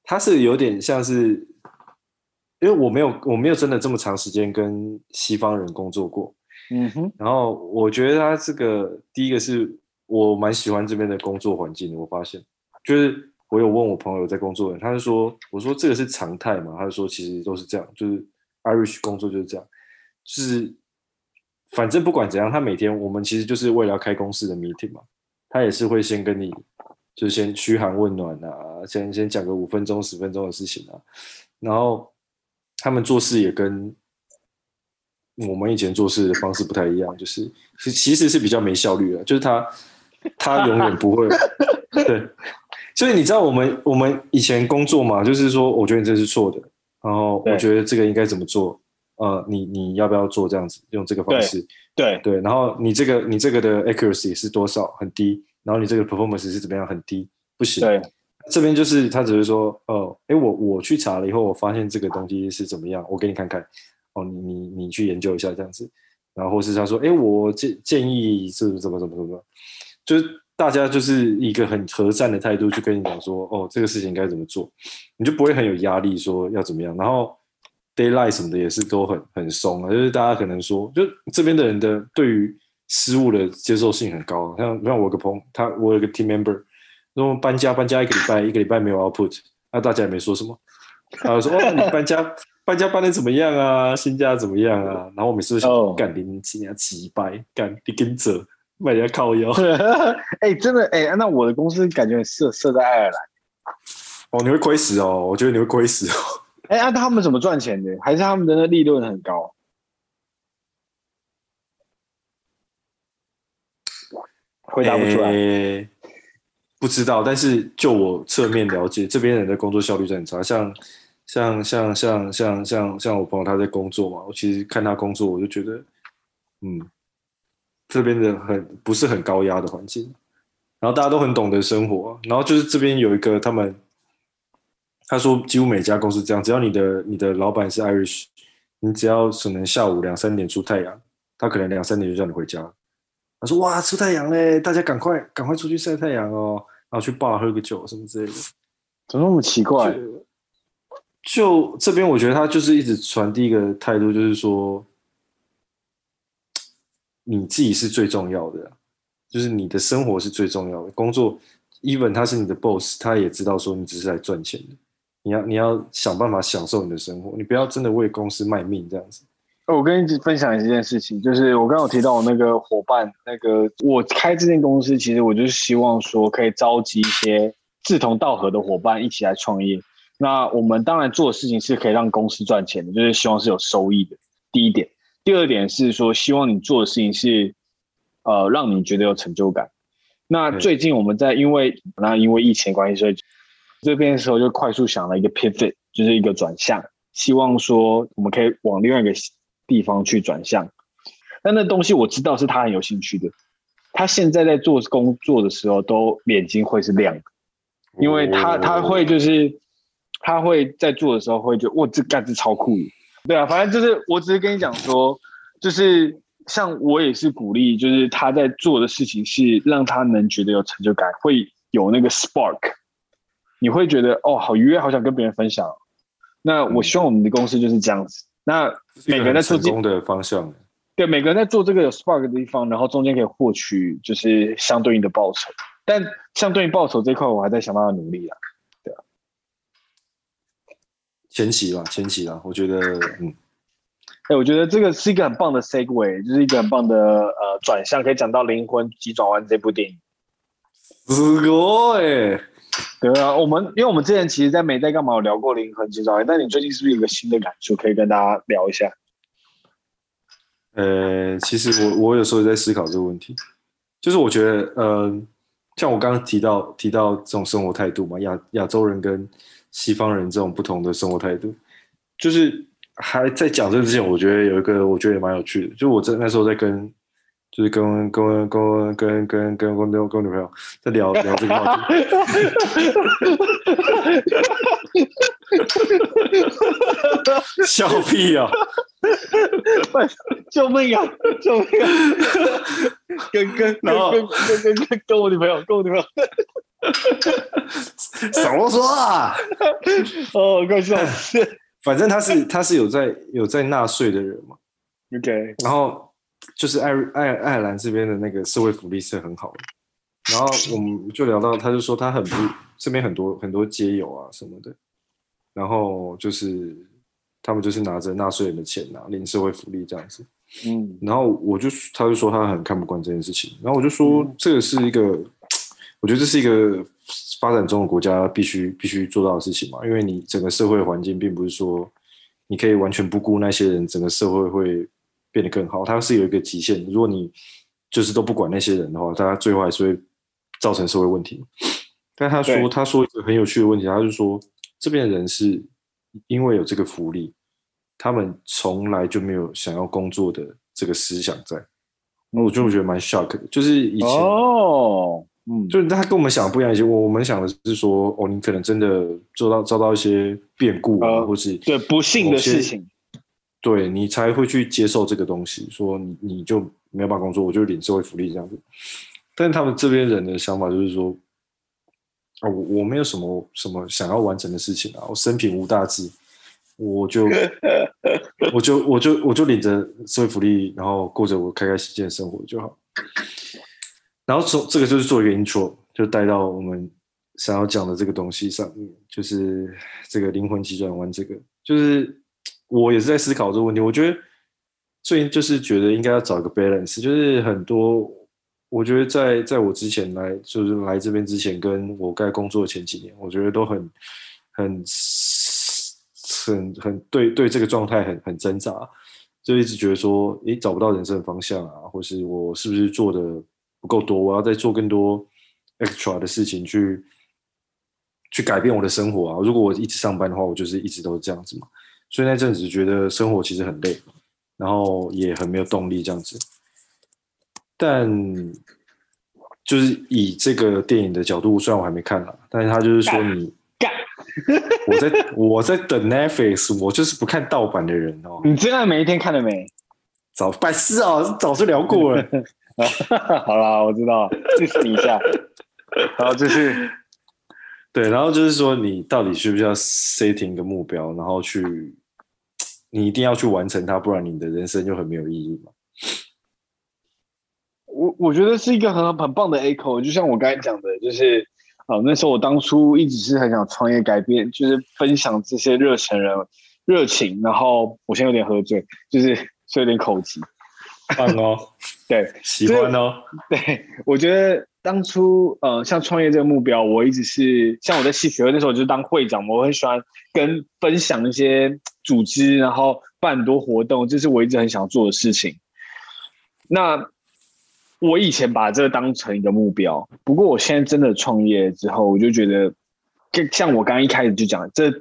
他是有点像是，因为我没有我没有真的这么长时间跟西方人工作过，嗯哼，然后我觉得他这个第一个是我蛮喜欢这边的工作环境的，我发现就是我有问我朋友在工作，他就说，我说这个是常态嘛，他就说其实都是这样，就是 Irish 工作就是这样，是。反正不管怎样，他每天我们其实就是为了要开公司的 meeting 嘛，他也是会先跟你，就先嘘寒问暖啊，先先讲个五分钟十分钟的事情啊，然后他们做事也跟我们以前做事的方式不太一样，就是其其实是比较没效率的，就是他他永远不会对，所以你知道我们我们以前工作嘛，就是说我觉得你这是错的，然后我觉得这个应该怎么做。呃，你你要不要做这样子，用这个方式？对对，对，然后你这个你这个的 accuracy 是多少？很低。然后你这个 performance 是怎么样？很低，不行。对，这边就是他只是说，哦，哎，我我去查了以后，我发现这个东西是怎么样，我给你看看。哦，你你你去研究一下这样子。然后或是他说，哎，我建建议是怎么怎么怎么，就是大家就是一个很和善的态度去跟你讲说，哦，这个事情该怎么做，你就不会很有压力说要怎么样。然后。Daylight 什么的也是都很很松啊，就是大家可能说，就这边的人的对于失误的接受性很高。像像我个朋，他我有个 team member，那么搬家搬家一个礼拜，一个礼拜没有 output，那大家也没说什么。然后说哦，你搬家搬家搬的怎么样啊？新家怎么样啊？然后我每次都想干你几年几百干你跟着卖人家靠腰。哎、欸，真的哎、欸，那我的公司感觉很设设在爱尔兰。哦，你会亏死哦，我觉得你会亏死哦。哎，那、啊、他们怎么赚钱的？还是他们的那利润很高？回答不出来、欸，不知道。但是就我侧面了解，这边人的工作效率是很差。像像像像像像像我朋友他在工作嘛，我其实看他工作，我就觉得，嗯，这边的很不是很高压的环境，然后大家都很懂得生活，然后就是这边有一个他们。他说：“几乎每家公司这样，只要你的你的老板是 Irish，你只要可能下午两三点出太阳，他可能两三点就叫你回家。他说：‘哇，出太阳嘞，大家赶快赶快出去晒太阳哦，然后去 bar 喝个酒什么之类的。’怎么那么奇怪？就，这边，我觉得他就是一直传递一个态度，就是说你自己是最重要的，就是你的生活是最重要的。工作，even 他是你的 boss，他也知道说你只是来赚钱的。”你要你要想办法享受你的生活，你不要真的为公司卖命这样子。我跟你分享一件事情，就是我刚刚有提到我那个伙伴，那个我开这间公司，其实我就是希望说可以召集一些志同道合的伙伴一起来创业。那我们当然做的事情是可以让公司赚钱的，就是希望是有收益的。第一点，第二点是说，希望你做的事情是，呃，让你觉得有成就感。那最近我们在因为那因为疫情关系，所以这边的时候就快速想了一个 pivot，就是一个转向，希望说我们可以往另外一个地方去转向。但那东西我知道是他很有兴趣的，他现在在做工作的时候都眼睛会是亮的，因为他他会就是他会在做的时候会觉得哇，这干子超酷，对啊，反正就是我只是跟你讲说，就是。像我也是鼓励，就是他在做的事情是让他能觉得有成就感，会有那个 spark，你会觉得哦，好愉悦，好想跟别人分享。那我希望我们的公司就是这样子。嗯、那每个人在做成功的方向，对，每个人在做这个有 spark 的地方，然后中间可以获取就是相对应的报酬。但相对应报酬这一块，我还在想办法努力啊，前期吧，前期啦，我觉得嗯。哎、欸，我觉得这个是一个很棒的 segue，就是一个很棒的呃转向，可以讲到《灵魂急转弯》这部电影。是个哎，对啊，我们因为我们之前其实，在没在干嘛有聊过《灵魂急转弯》，但你最近是不是有一个新的感触，可以跟大家聊一下？呃，其实我我有时候也在思考这个问题，就是我觉得呃，像我刚刚提到提到这种生活态度嘛，亚亚洲人跟西方人这种不同的生活态度，就是还在讲这之前，我觉得有一个，我觉得也蛮有趣的。就我在那时候在跟，就是跟跟跟跟跟跟跟跟我女朋友在聊聊这个话题。笑屁啊！救命啊！救命！跟跟跟跟跟跟我女朋友，跟我女朋友。少啰嗦啊！哦，快笑死！反正他是他是有在有在纳税的人嘛，OK，然后就是爱爱爱尔兰这边的那个社会福利是很好的，然后我们就聊到，他就说他很不这边很多很多街友啊什么的，然后就是他们就是拿着纳税人的钱拿领社会福利这样子，嗯，然后我就他就说他很看不惯这件事情，然后我就说这个是一个，我觉得这是一个。发展中的国家必须必须做到的事情嘛，因为你整个社会环境并不是说你可以完全不顾那些人，整个社会会变得更好。它是有一个极限，如果你就是都不管那些人的话，大家最后还是会造成社会问题。但他说他说一个很有趣的问题，他就说这边的人是因为有这个福利，他们从来就没有想要工作的这个思想在。那我就觉得蛮 shock 的，就是以前哦。嗯，就是他跟我们想的不一样一些。我们想的是说，哦，你可能真的做到遭到一些变故啊，呃、或是对不幸的事情，对你才会去接受这个东西。说你你就没有办法工作，我就领社会福利这样子。但是他们这边人的想法就是说，啊、哦，我我没有什么什么想要完成的事情啊，我生平无大志，我就 我就我就我就领着社会福利，然后过着我开开心心的生活就好。然后从这个就是做一个 intro，就带到我们想要讲的这个东西上面，就是这个灵魂急转弯。这个就是我也是在思考这个问题。我觉得最近就是觉得应该要找一个 balance，就是很多我觉得在在我之前来就是来这边之前，跟我该工作的前几年，我觉得都很很很很对对这个状态很很挣扎，就一直觉得说，诶，找不到人生的方向啊，或是我是不是做的。不够多，我要再做更多 extra 的事情去去改变我的生活啊！如果我一直上班的话，我就是一直都是这样子嘛。所以那阵子觉得生活其实很累，然后也很没有动力这样子。但就是以这个电影的角度，虽然我还没看了，但是他就是说你干，我在我在等 Netflix，我就是不看盗版的人哦。你真的每一天看了没？早百事啊，早就聊过了。好啦，我知道，支持你一下。然后就是，对，然后就是说，你到底需不需要 setting 一个目标，然后去，你一定要去完成它，不然你的人生就很没有意义嘛。我我觉得是一个很很棒的 echo，就像我刚才讲的，就是啊，那时候我当初一直是很想创业，改变，就是分享这些热忱人热情。然后我现在有点喝醉，就是所以有点口急。棒哦，对，喜欢哦。对，我觉得当初呃，像创业这个目标，我一直是像我在系学会那时候就是当会长，我很喜欢跟分享一些组织，然后办很多活动，这是我一直很想做的事情。那我以前把这个当成一个目标，不过我现在真的创业之后，我就觉得，就像我刚刚一开始就讲，这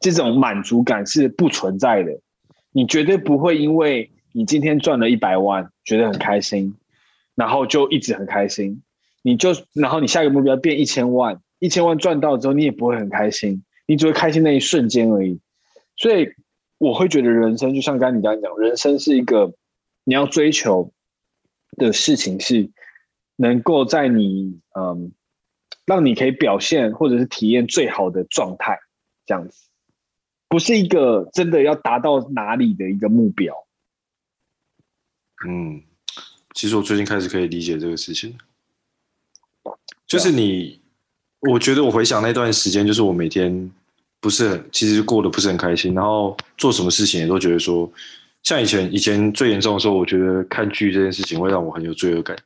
这种满足感是不存在的。你绝对不会因为你今天赚了一百万，觉得很开心，然后就一直很开心。你就然后你下一个目标变一千万，一千万赚到之后，你也不会很开心，你只会开心那一瞬间而已。所以我会觉得人生就像刚刚你刚刚讲，人生是一个你要追求的事情，是能够在你嗯，让你可以表现或者是体验最好的状态，这样子，不是一个真的要达到哪里的一个目标。嗯，其实我最近开始可以理解这个事情。就是你，我觉得我回想那段时间，就是我每天不是很，其实过得不是很开心，然后做什么事情也都觉得说，像以前以前最严重的时候，我觉得看剧这件事情会让我很有罪恶感，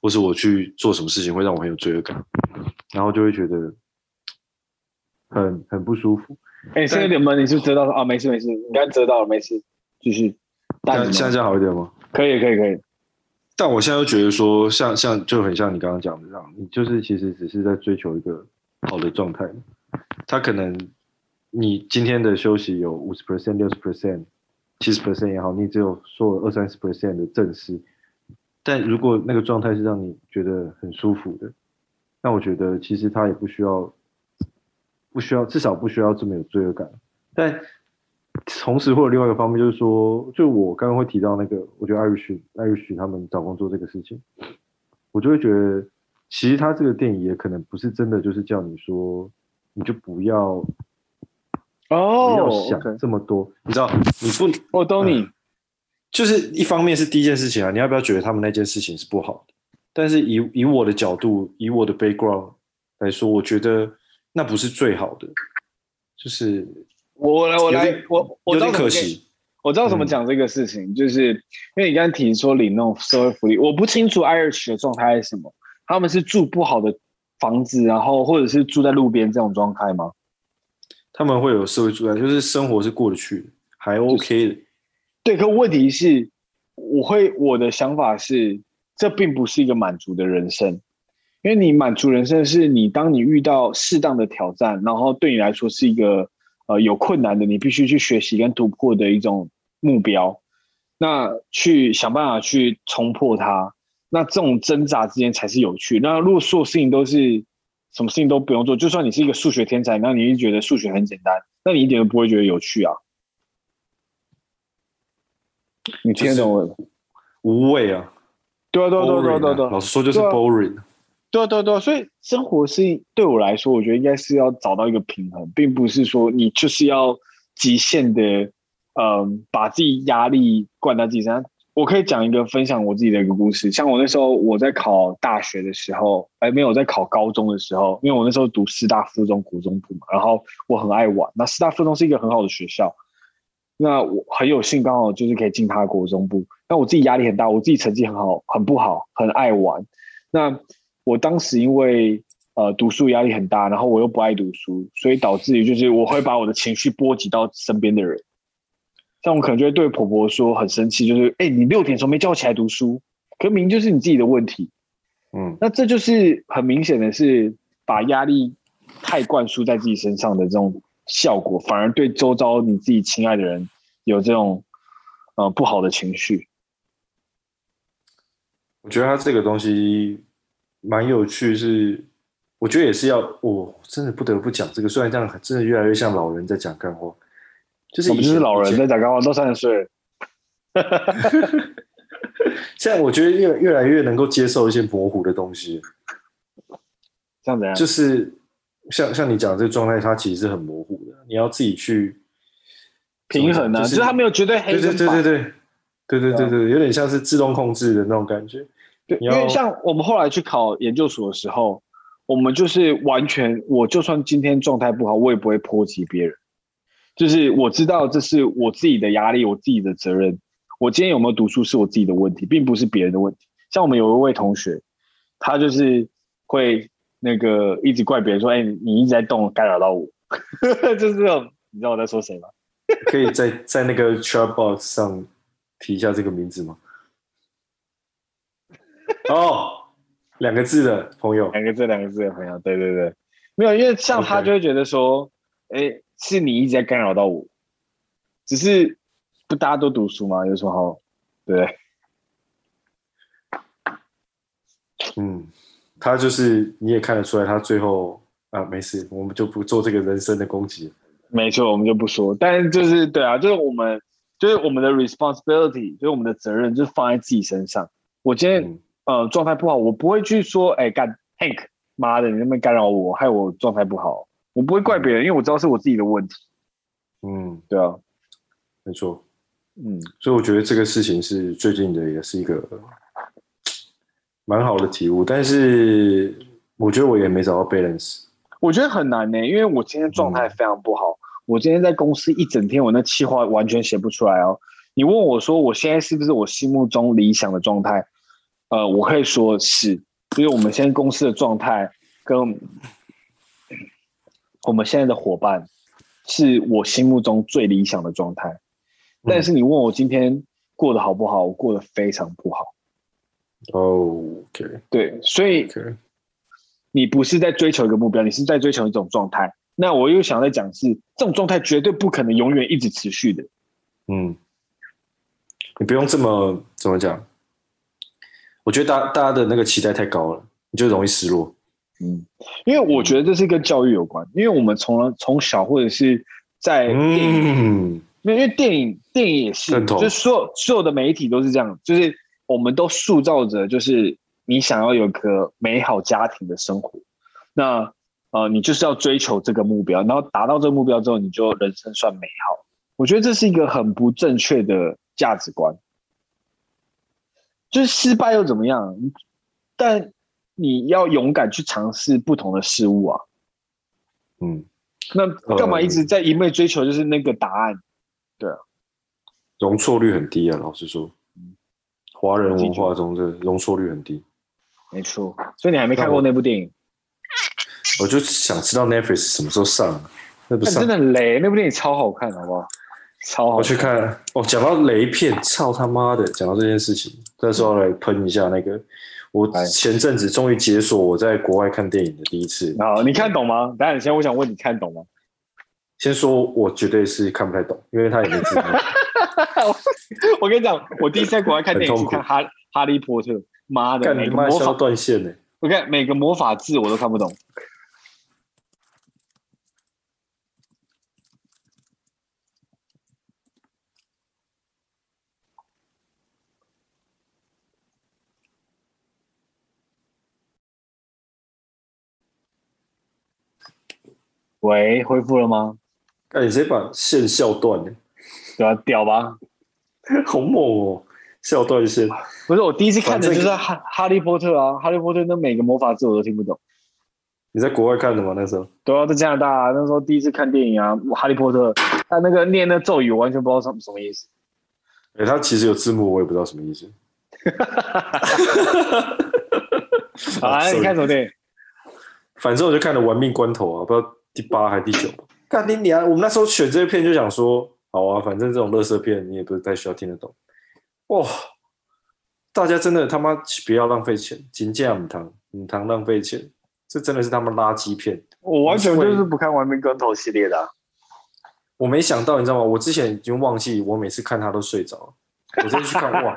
或是我去做什么事情会让我很有罪恶感，然后就会觉得很很不舒服。哎、欸，现在有点闷，你是遮到啊？没事没事，你刚遮到了，没事，继续。现在这样好一点吗？可以可以可以。但我现在又觉得说，像像就很像你刚刚讲的这样，你就是其实只是在追求一个好的状态。他可能你今天的休息有五十 percent、六十 percent、七十 percent 也好，你只有说二三十 percent 的正事。但如果那个状态是让你觉得很舒服的，那我觉得其实他也不需要，不需要，至少不需要这么有罪恶感。但同时，或者另外一个方面，就是说，就我刚刚会提到那个，我觉得 Irish Irish 他们找工作这个事情，我就会觉得，其实他这个电影也可能不是真的，就是叫你说，你就不要哦，不要想这么多，你知道，你不，我懂你，就是一方面是第一件事情啊，你要不要觉得他们那件事情是不好的？但是以以我的角度，以我的 background 来说，我觉得那不是最好的，就是。我来，我来，我我知道可惜。我知道怎么讲这个事情，嗯、就是因为你刚才提说领那种社会福利，我不清楚 Irish 的状态是什么。他们是住不好的房子，然后或者是住在路边这种状态吗？他们会有社会住宅，就是生活是过得去的，还 OK 的。对，可问题是，我会我的想法是，这并不是一个满足的人生，因为你满足人生是你当你遇到适当的挑战，然后对你来说是一个。呃，有困难的，你必须去学习跟突破的一种目标，那去想办法去冲破它，那这种挣扎之间才是有趣。那如果所有事情都是什么事情都不用做，就算你是一个数学天才，那你一直觉得数学很简单，那你一点都不会觉得有趣啊？你听得懂我？无味啊！对啊，对啊，对啊，对啊，对啊，老实说就是 boring。对对对，所以生活是对我来说，我觉得应该是要找到一个平衡，并不是说你就是要极限的，嗯，把自己压力灌到自己身上。我可以讲一个分享我自己的一个故事，像我那时候我在考大学的时候，哎，没有在考高中的时候，因为我那时候读师大附中国中部嘛，然后我很爱玩。那师大附中是一个很好的学校，那我很有幸刚好就是可以进他的国中部，但我自己压力很大，我自己成绩很好，很不好，很爱玩。那我当时因为呃读书压力很大，然后我又不爱读书，所以导致于就是我会把我的情绪波及到身边的人，像我可能就会对婆婆说很生气，就是哎、欸、你六点钟没叫我起来读书，可明明就是你自己的问题，嗯，那这就是很明显的是把压力太灌输在自己身上的这种效果，反而对周遭你自己亲爱的人有这种呃不好的情绪。我觉得他这个东西。蛮有趣，是我觉得也是要，我、哦、真的不得不讲这个。虽然这样，真的越来越像老人在讲干话，就是我们是老人在讲干话，都三十岁了。现在我觉得越越来越能够接受一些模糊的东西，这样子啊，就是像像你讲的这个状态，它其实是很模糊的，你要自己去平衡啊，就是他没有绝对黑对对对对对对对对对，有点像是自动控制的那种感觉。对，因为像我们后来去考研究所的时候，我们就是完全，我就算今天状态不好，我也不会波及别人。就是我知道这是我自己的压力，我自己的责任。我今天有没有读书是我自己的问题，并不是别人的问题。像我们有一位同学，他就是会那个一直怪别人说，哎，你一直在动，干扰到我，就是这种，你知道我在说谁吗？可以在在那个 chat box 上提一下这个名字吗？哦，两个字的朋友，两个字，两个字的朋友，对对对，没有，因为像他就会觉得说，哎是你一直在干扰到我，只是不大家都读书吗？有什么好？对。嗯，他就是你也看得出来，他最后啊，没事，我们就不做这个人生的攻击。没错，我们就不说。但是就是对啊，就是我们就是我们的 responsibility，就是我们的责任，就是放在自己身上。我今天、嗯、呃状态不好，我不会去说，哎干 Hank，妈的，你能不能干扰我，害我状态不好？我不会怪别人，嗯、因为我知道是我自己的问题。嗯，对啊，没错。嗯，所以我觉得这个事情是最近的，也是一个。蛮好的体悟，但是我觉得我也没找到 balance。我觉得很难呢、欸，因为我今天状态非常不好。嗯、我今天在公司一整天，我那气话完全写不出来哦。你问我说，我现在是不是我心目中理想的状态？呃，我可以说是，因为我们现在公司的状态跟我们现在的伙伴是我心目中最理想的状态。但是你问我今天过得好不好？我过得非常不好。哦，OK，对，所以你不是在追求一个目标，你是在追求一种状态。那我又想再讲是，这种状态绝对不可能永远一直持续的。嗯，你不用这么怎么讲？我觉得大大家的那个期待太高了，你就容易失落。嗯，因为我觉得这是跟教育有关，因为我们从从小或者是在电影，嗯、因为电影电影也是，就是所有所有的媒体都是这样，就是。我们都塑造着，就是你想要有个美好家庭的生活，那呃，你就是要追求这个目标，然后达到这个目标之后，你就人生算美好。我觉得这是一个很不正确的价值观。就是失败又怎么样？但你要勇敢去尝试不同的事物啊。嗯，那干嘛一直在一味追求就是那个答案？对啊，容错率很低啊，老实说。华人文化中的容错率很低，没错。所以你还没看过那部电影？我就想知道 Netflix 什么时候上。那部真的很雷，那部电影超好看，好不好？超好。我去看哦。讲到雷片，操他妈的！讲到这件事情，这时候来喷一下那个。我前阵子终于解锁我在国外看电影的第一次。好，你看懂吗？等下，先我想问你看懂吗？先说，我绝对是看不太懂，因为他也没字幕。我跟你讲，我第一次在国外看电影是看哈《哈哈利波特》，妈的，每个魔法断线呢。我看每个魔法字我都看不懂。喂，恢复了吗？哎，你直接把线笑断了，对啊，屌吧？好猛哦！笑断线，不是我第一次看的就是哈哈利波特啊，哈利波特那每个魔法字我都听不懂。你在国外看的吗？那时候？对啊，在加拿大啊，那时候第一次看电影啊，哈利波特，他那个念那咒语，我完全不知道什么什么意思。哎，他其实有字幕，我也不知道什么意思。好啊，你看什么电影？反正我就看了《玩命关头》啊，不知道第八还是第九。看你你啊，我们那时候选这些片就想说。好啊，反正这种垃圾片你也不是太需要听得懂。哇，大家真的他妈不要浪费钱，金价母汤母汤浪费钱，这真的是他们垃圾片。我完全就是不看《玩命关头》系列的啊。我没想到，你知道吗？我之前已经忘记，我每次看他都睡着。我这次去看，哇，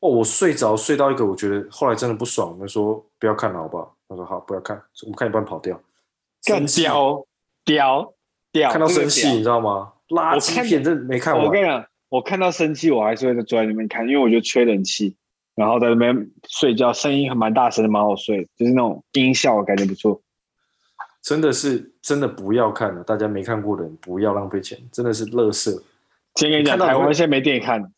哦，我睡着睡到一个，我觉得后来真的不爽。我说不要看了，好不好？他说好，不要看，我们看一半跑掉。更屌屌屌，看到生气，你知道吗？垃圾片真没看完。我跟你讲，我看到生气，我还是会在坐在那边看，因为我觉得吹冷气，然后在那边睡觉，声音还蛮大声的，蛮好睡，就是那种音效感觉不错。真的是真的不要看了，大家没看过的人不要浪费钱，真的是乐色。先跟你讲，台湾现在没电影看。哦、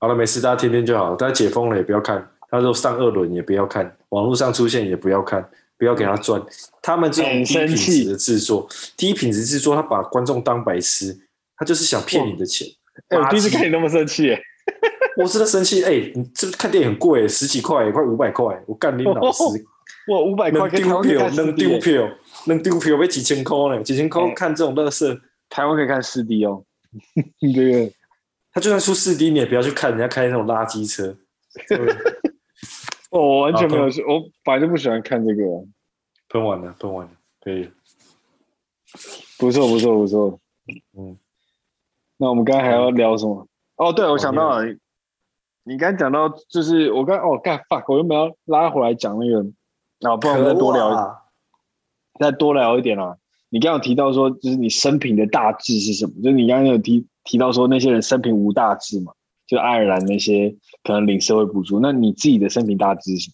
好了，没事，大家听听就好。大家解封了也不要看，他说上二轮也不要看，网络上出现也不要看。不要给他赚，他们这种低品质的制作，低品质制作，他把观众当白痴，他就是想骗你的钱。我第一次看你那么生气，我真的生气，哎、欸，你这看电影很贵，十几块，快五百块，我干你老师，哇，五百块能丢票，能丢票，能丢票，被几千块呢？几千块看这种乐色，台湾可以看四 D 哦，这个，他就算出四 D，你也不要去看人家开那种垃圾车。哦，我完全没有，我本来就不喜欢看这个。喷完了，喷完了，可以。不错，不错，不错。嗯，那我们刚才还要聊什么？嗯、哦，对，我想到了，你刚才讲到就是我刚哦干 fuck，我又没有拉回来讲那个，啊，不然我们再多聊一点，啊、再多聊一点啦。你刚刚有提到说，就是你生平的大志是什么？就是你刚刚有提提到说那些人生平无大志嘛？就爱尔兰那些可能领社会补助，那你自己的生平大致是？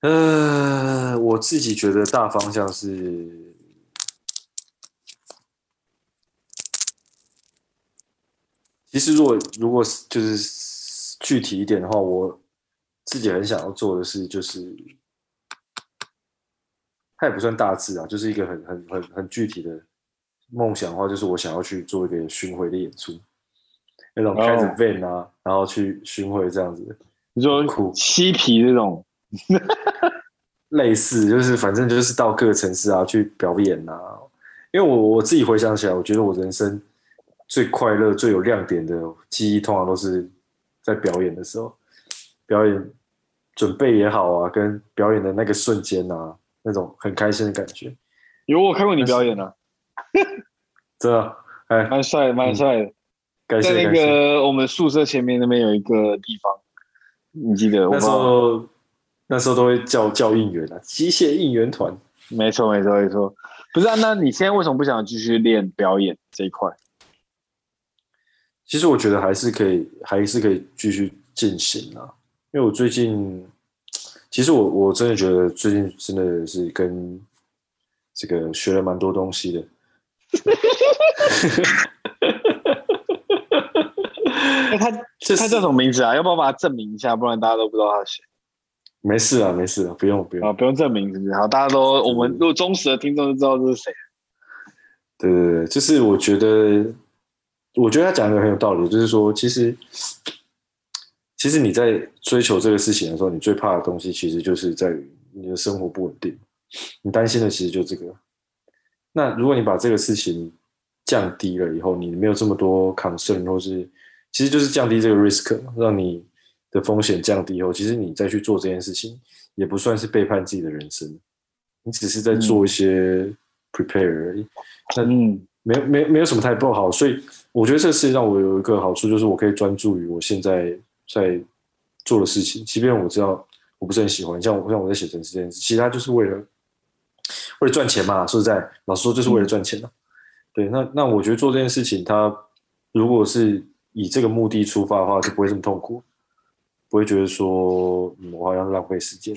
呃，我自己觉得大方向是，其实如果如果就是具体一点的话，我自己很想要做的事就是，它也不算大致啊，就是一个很很很很具体的。梦想的话，就是我想要去做一个巡回的演出，那种开着 van 啊，oh. 然后去巡回这样子。你说苦嬉皮这种，类似就是反正就是到各个城市啊去表演啊。因为我我自己回想起来，我觉得我人生最快乐、最有亮点的记忆，通常都是在表演的时候。表演准备也好啊，跟表演的那个瞬间啊，那种很开心的感觉。有我看过你表演啊。真的，哎，蛮帅，蛮帅的。在那个我们宿舍前面那边有一个地方，你记得？那时候那时候都会叫叫应援啊，机械应援团。没错，没错，没错。不是啊，那你现在为什么不想继续练表演这一块？其实我觉得还是可以，还是可以继续进行啊。因为我最近，其实我我真的觉得最近真的是跟这个学了蛮多东西的。那 他这他叫什么名字啊？要不要把他证明一下？不然大家都不知道他是谁。没事啊，没事啊，不用不用啊，不用证明是不是？好，大家都我们如果忠实的听众就知道这是谁。对对对，就是我觉得，我觉得他讲的很有道理，就是说，其实，其实你在追求这个事情的时候，你最怕的东西，其实就是在于你的生活不稳定。你担心的其实就这个。那如果你把这个事情降低了以后，你没有这么多 concern，或是其实就是降低这个 risk，让你的风险降低以后，其实你再去做这件事情，也不算是背叛自己的人生，你只是在做一些 prepare 而已。那嗯，没有没没有什么太不好，所以我觉得这个事情让我有一个好处，就是我可以专注于我现在在做的事情，即便我知道我不是很喜欢，像我像我在写程式这件事，其实它就是为了。为了赚钱嘛，说实在，老实说，就是为了赚钱的、啊。嗯、对，那那我觉得做这件事情，他如果是以这个目的出发的话，就不会这么痛苦，不会觉得说、嗯、我好像浪费时间。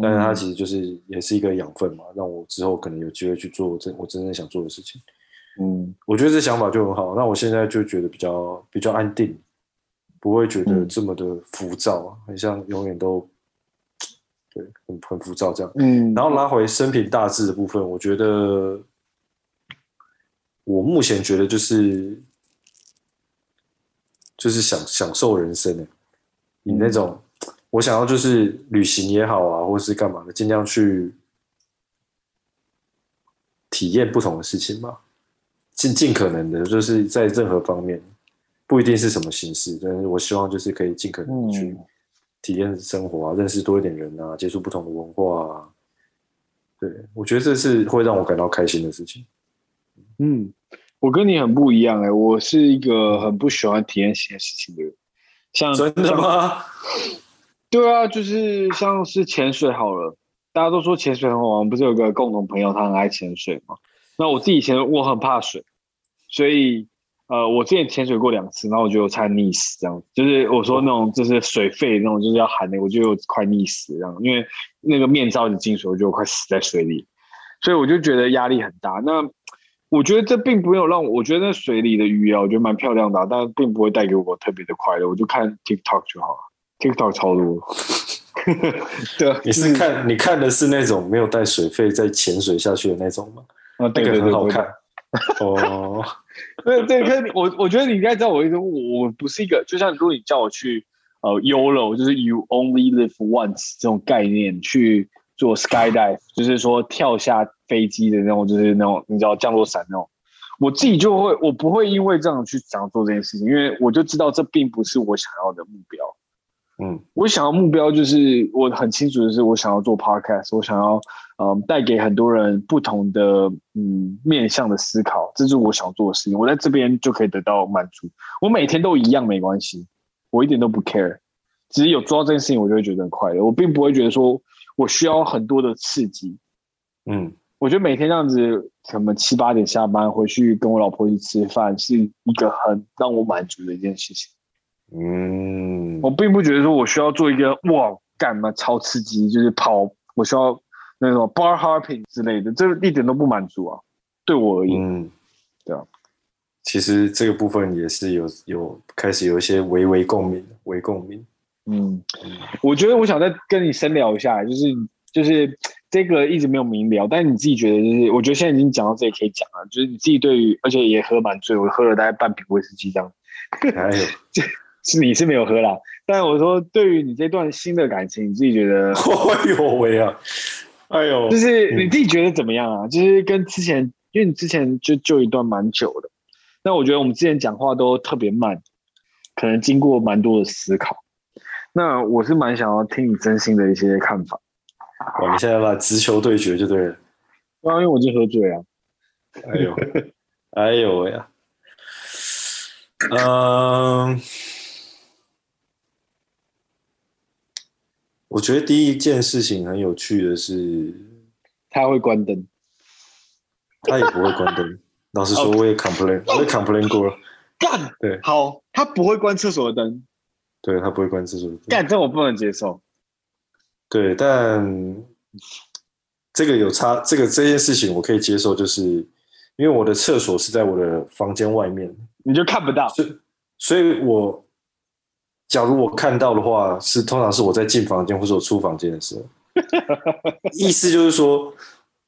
但是它其实就是也是一个养分嘛，让我之后可能有机会去做真我真正想做的事情。嗯，我觉得这想法就很好。那我现在就觉得比较比较安定，不会觉得这么的浮躁，很像永远都。对，很很浮躁这样。嗯，然后拉回生平大致的部分，我觉得我目前觉得就是就是享享受人生的，你那种、嗯、我想要就是旅行也好啊，或是干嘛的，尽量去体验不同的事情嘛，尽尽可能的，就是在任何方面，不一定是什么形式，但是我希望就是可以尽可能的去。嗯体验生活啊，认识多一点人啊，接触不同的文化啊，对，我觉得这是会让我感到开心的事情。嗯，我跟你很不一样哎、欸，我是一个很不喜欢体验新的事情的人。像真的吗？对啊，就是像是潜水好了，大家都说潜水很好玩，不是有个共同朋友他很爱潜水吗？那我自己以前我很怕水，所以。呃，我之前潜水过两次，然后我觉得我差点溺死，这样就是我说那种就是水肺那种就是要喊的，我觉得我快溺死这样，因为那个面罩一进水，我觉得我快死在水里，所以我就觉得压力很大。那我觉得这并不有让我，我觉得那水里的鱼啊，我觉得蛮漂亮的，啊，但并不会带给我特别的快乐。我就看 TikTok 就好了，TikTok 超多。对，你是看你看的是那种没有带水肺在潜水下去的那种吗？那个很好看。哦，对对，可是我我觉得你应该知道我意思，我我不是一个，就像如果你叫我去呃 YOLO，就是 You Only Live Once 这种概念去做 Skydive，就是说跳下飞机的那种，就是那种你知道降落伞那种，我自己就会，我不会因为这样去想做这件事情，因为我就知道这并不是我想要的目标。嗯，我想要目标就是我很清楚的是，我想要做 podcast，我想要嗯带给很多人不同的嗯面向的思考，这是我想做的事情。我在这边就可以得到满足，我每天都一样没关系，我一点都不 care，只是有做到这件事情，我就会觉得很快乐。我并不会觉得说我需要很多的刺激。嗯，我觉得每天这样子，什么七八点下班回去跟我老婆一起吃饭，是一个很让我满足的一件事情。嗯，我并不觉得说我需要做一个哇干嘛超刺激，就是跑，我需要那种 bar hopping 之类的，这一点都不满足啊，对我而言，嗯，对啊，其实这个部分也是有有开始有一些微微共鸣，微共鸣，嗯，我觉得我想再跟你深聊一下，就是就是这个一直没有明聊，但是你自己觉得就是，我觉得现在已经讲到这里可以讲了，就是你自己对于，而且也喝蛮醉，我喝了大概半瓶威士忌这样，还有。是你是没有喝啦，但我说对于你这段新的感情，你自己觉得？哎呦喂啊！哎呦，就是你自己觉得怎么样啊？嗯、就是跟之前，因为你之前就就一段蛮久的，那我觉得我们之前讲话都特别慢，可能经过蛮多的思考。那我是蛮想要听你真心的一些看法。哇，你现在把直球对决就对了。啊，因为我已经喝醉了。哎呦，哎呦喂啊！嗯。我觉得第一件事情很有趣的是，他会关灯，他也不会关灯。老实说，我也 complain，我也 complain 过了。干，对，好，他不会关厕所的灯，对，他不会关厕所的灯。干，这我不能接受。对，但这个有差，这个这件事情我可以接受，就是因为我的厕所是在我的房间外面，你就看不到，所以，所以我。假如我看到的话，是通常是我在进房间或者我出房间的时候。意思就是说，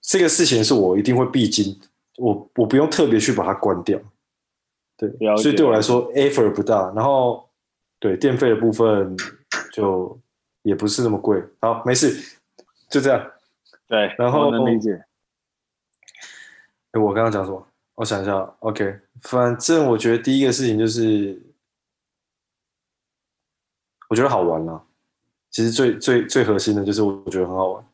这个事情是我一定会必经，我我不用特别去把它关掉。对，所以对我来说，effort 不大。然后，对电费的部分就也不是那么贵。好，没事，就这样。对，然后我能理解。哎，我刚刚讲什么？我想一下。OK，反正我觉得第一个事情就是。我觉得好玩啊，其实最最最核心的就是我觉得很好玩，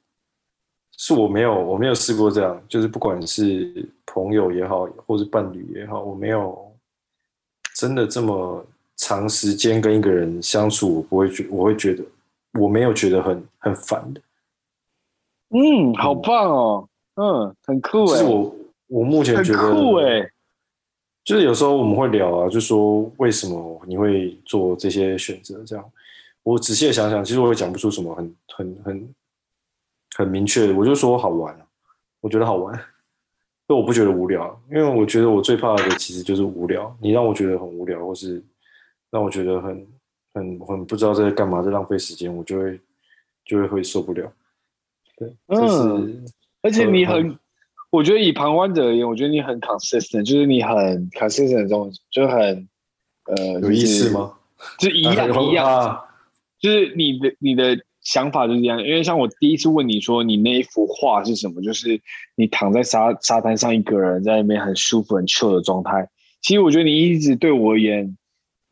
是我没有我没有试过这样，就是不管是朋友也好，或是伴侣也好，我没有真的这么长时间跟一个人相处，我不会觉我会觉得我没有觉得很很烦的。嗯，好棒哦，嗯，很酷哎，是我我目前觉得很酷哎。就是有时候我们会聊啊，就说为什么你会做这些选择？这样，我仔细的想想，其实我也讲不出什么很很很很明确的。我就说好玩啊，我觉得好玩，但我不觉得无聊，因为我觉得我最怕的其实就是无聊。你让我觉得很无聊，或是让我觉得很很很不知道在干嘛，在浪费时间，我就会就会会受不了。对，嗯，而且你很。我觉得以旁观者而言，我觉得你很 consistent，就是你很 consistent 这种，就很呃有意思吗？就一样 一样，就是你的你的想法就是这样。因为像我第一次问你说你那一幅画是什么，就是你躺在沙沙滩上一个人在那边很舒服很 chill 的状态。其实我觉得你一直对我而言，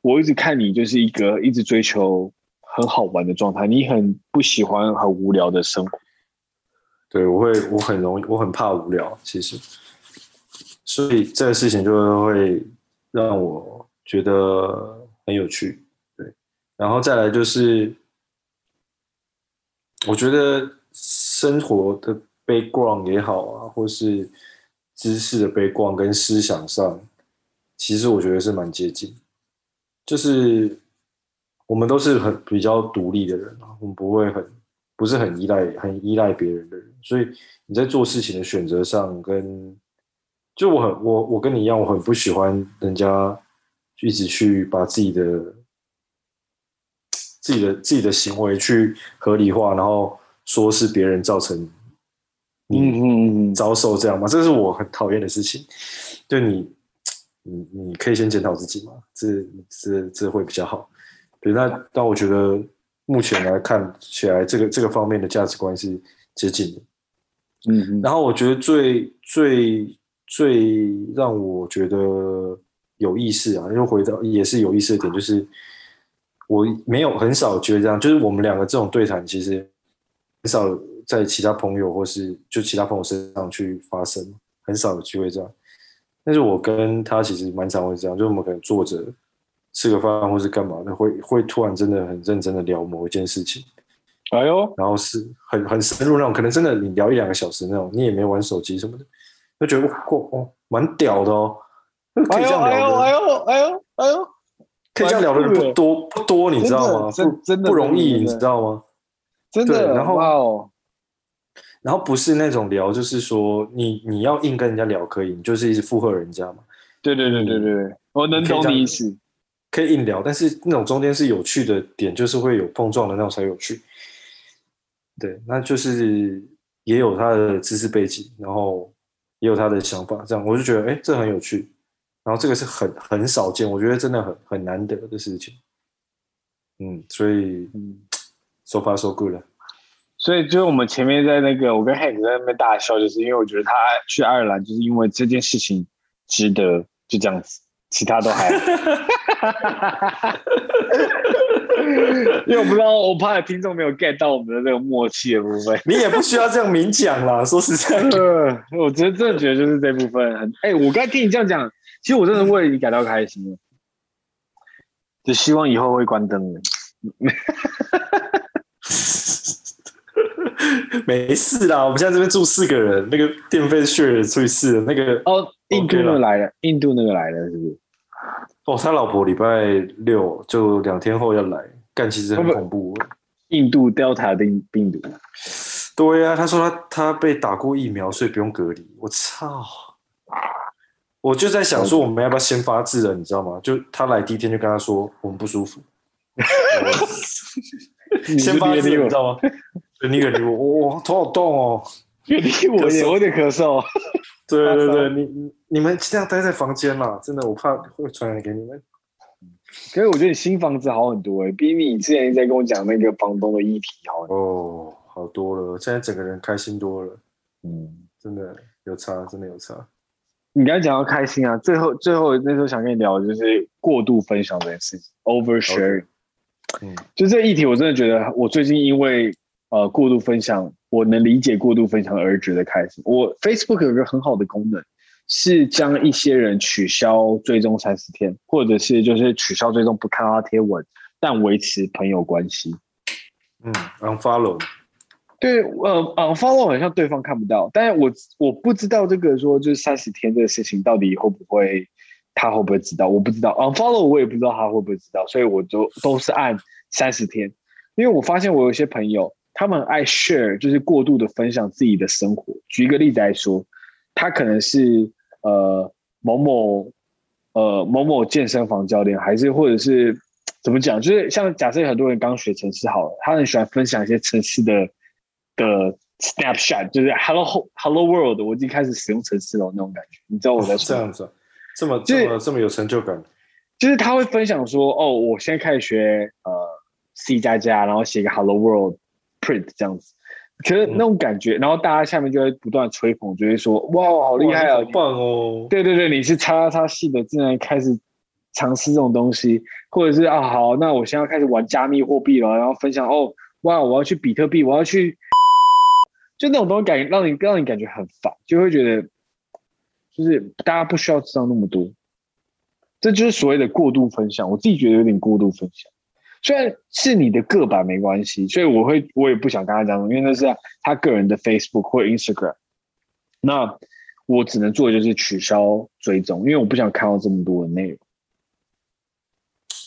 我一直看你就是一个一直追求很好玩的状态，你很不喜欢很无聊的生活。对，我会，我很容易，我很怕无聊，其实，所以这个事情就会让我觉得很有趣，然后再来就是，我觉得生活的 background 也好啊，或是知识的 background 跟思想上，其实我觉得是蛮接近，就是我们都是很比较独立的人啊，我们不会很。不是很依赖、很依赖别人的人，所以你在做事情的选择上，跟就我很我我跟你一样，我很不喜欢人家一直去把自己的自己的自己的行为去合理化，然后说是别人造成你遭受这样嘛，这是我很讨厌的事情。就你，你你可以先检讨自己嘛，这这这会比较好。对，那但我觉得目前来看起来，这个这个方面的价值观是接近的。嗯嗯。然后我觉得最最最让我觉得有意思啊，又回到也是有意思的点，就是我没有很少觉得这样，就是我们两个这种对谈，其实很少在其他朋友或是就其他朋友身上去发生，很少有机会这样。但是我跟他其实蛮常会这样，就是我们可能坐着。吃个饭或是干嘛的，会会突然真的很认真的聊某一件事情，哎呦，然后是很很深入那种，可能真的你聊一两个小时那种，你也没玩手机什么的，就觉得哇哦，蛮屌的哦，可以这样聊的，哎呦哎呦哎呦哎呦，可以这样聊的人不多不多，你知道吗？真真的不容易，你知道吗？真的，然后哦，然后不是那种聊，就是说你你要硬跟人家聊可以，你就是一直附和人家嘛。对对对对对，我能懂你意思。可以硬聊，但是那种中间是有趣的点，就是会有碰撞的那种才有趣。对，那就是也有他的知识背景，然后也有他的想法，这样我就觉得，哎，这很有趣。然后这个是很很少见，我觉得真的很很难得的事情。嗯，所以嗯，so far so good 了。所以就是我们前面在那个，我跟 Hank 在那边大笑，就是因为我觉得他去爱尔兰，就是因为这件事情值得，就这样子。其他都还，因为我不知道，我怕听众没有 get 到我们的这个默契的部分。你也不需要这样明讲啦，说实在的，我真真的觉得就是这部分很，哎、欸，我刚才听你这样讲，其实我真的为你感到开心，就希望以后会关灯了。没事啦，我们现在这边住四个人，那个电费 share 除以四，那个哦。印度那个来了，印度那个来了，是不是？哦，他老婆礼拜六就两天后要来，干其实很恐怖。印度 Delta 的病毒。对呀、啊，他说他他被打过疫苗，所以不用隔离。我操！我就在想说，我们要不要先发制人，你知道吗？就他来第一天就跟他说我们不舒服，先发制人，你知道吗？你远离我，我我头好痛哦，远离我也，我有点咳嗽。对对对，你你们尽量待在房间嘛，真的，我怕会传染给你们。可是我觉得你新房子好很多哎、欸，比你之前一直在跟我讲那个房东的议题好很多。哦，好多了，现在整个人开心多了。嗯，真的有差，真的有差。你刚才讲到开心啊，最后最后那时候想跟你聊的就是过度分享这件事情，oversharing。嗯，就这议题，我真的觉得我最近因为呃过度分享。我能理解过度分享而觉得开心。我 Facebook 有个很好的功能，是将一些人取消追踪三十天，或者是就是取消追踪不看他贴文，但维持朋友关系。嗯，unfollow。对，呃，unfollow 好像对方看不到，但是我我不知道这个说就是三十天这个事情到底会不会他会不会知道，我不知道 unfollow 我也不知道他会不会知道，所以我就都是按三十天，因为我发现我有些朋友。他们爱 share，就是过度的分享自己的生活。举一个例子来说，他可能是呃某某呃某某健身房教练，还是或者是怎么讲？就是像假设很多人刚学城市好了，他很喜欢分享一些城市的的 snapshot，就是 hello hello world，我已经开始使用程式了那种感觉。你知道我在说、哦、这样子，这么这么、这么有成就感？就是他会分享说，哦，我现在开始学呃 C 加加，然后写个 hello world。print 这样子，可是那种感觉，嗯、然后大家下面就会不断吹捧，就会说：“哇，好厉害啊，好棒哦！”对对对，你是叉叉系的，竟然开始尝试这种东西，或者是啊，好，那我现在要开始玩加密货币了，然后分享哦，哇，我要去比特币，我要去，就那种东西感，让你让你感觉很烦，就会觉得就是大家不需要知道那么多，这就是所谓的过度分享。我自己觉得有点过度分享。虽然是你的个版没关系，所以我会我也不想跟他讲，因为那是他个人的 Facebook 或 Instagram。那我只能做的就是取消追踪，因为我不想看到这么多的内容。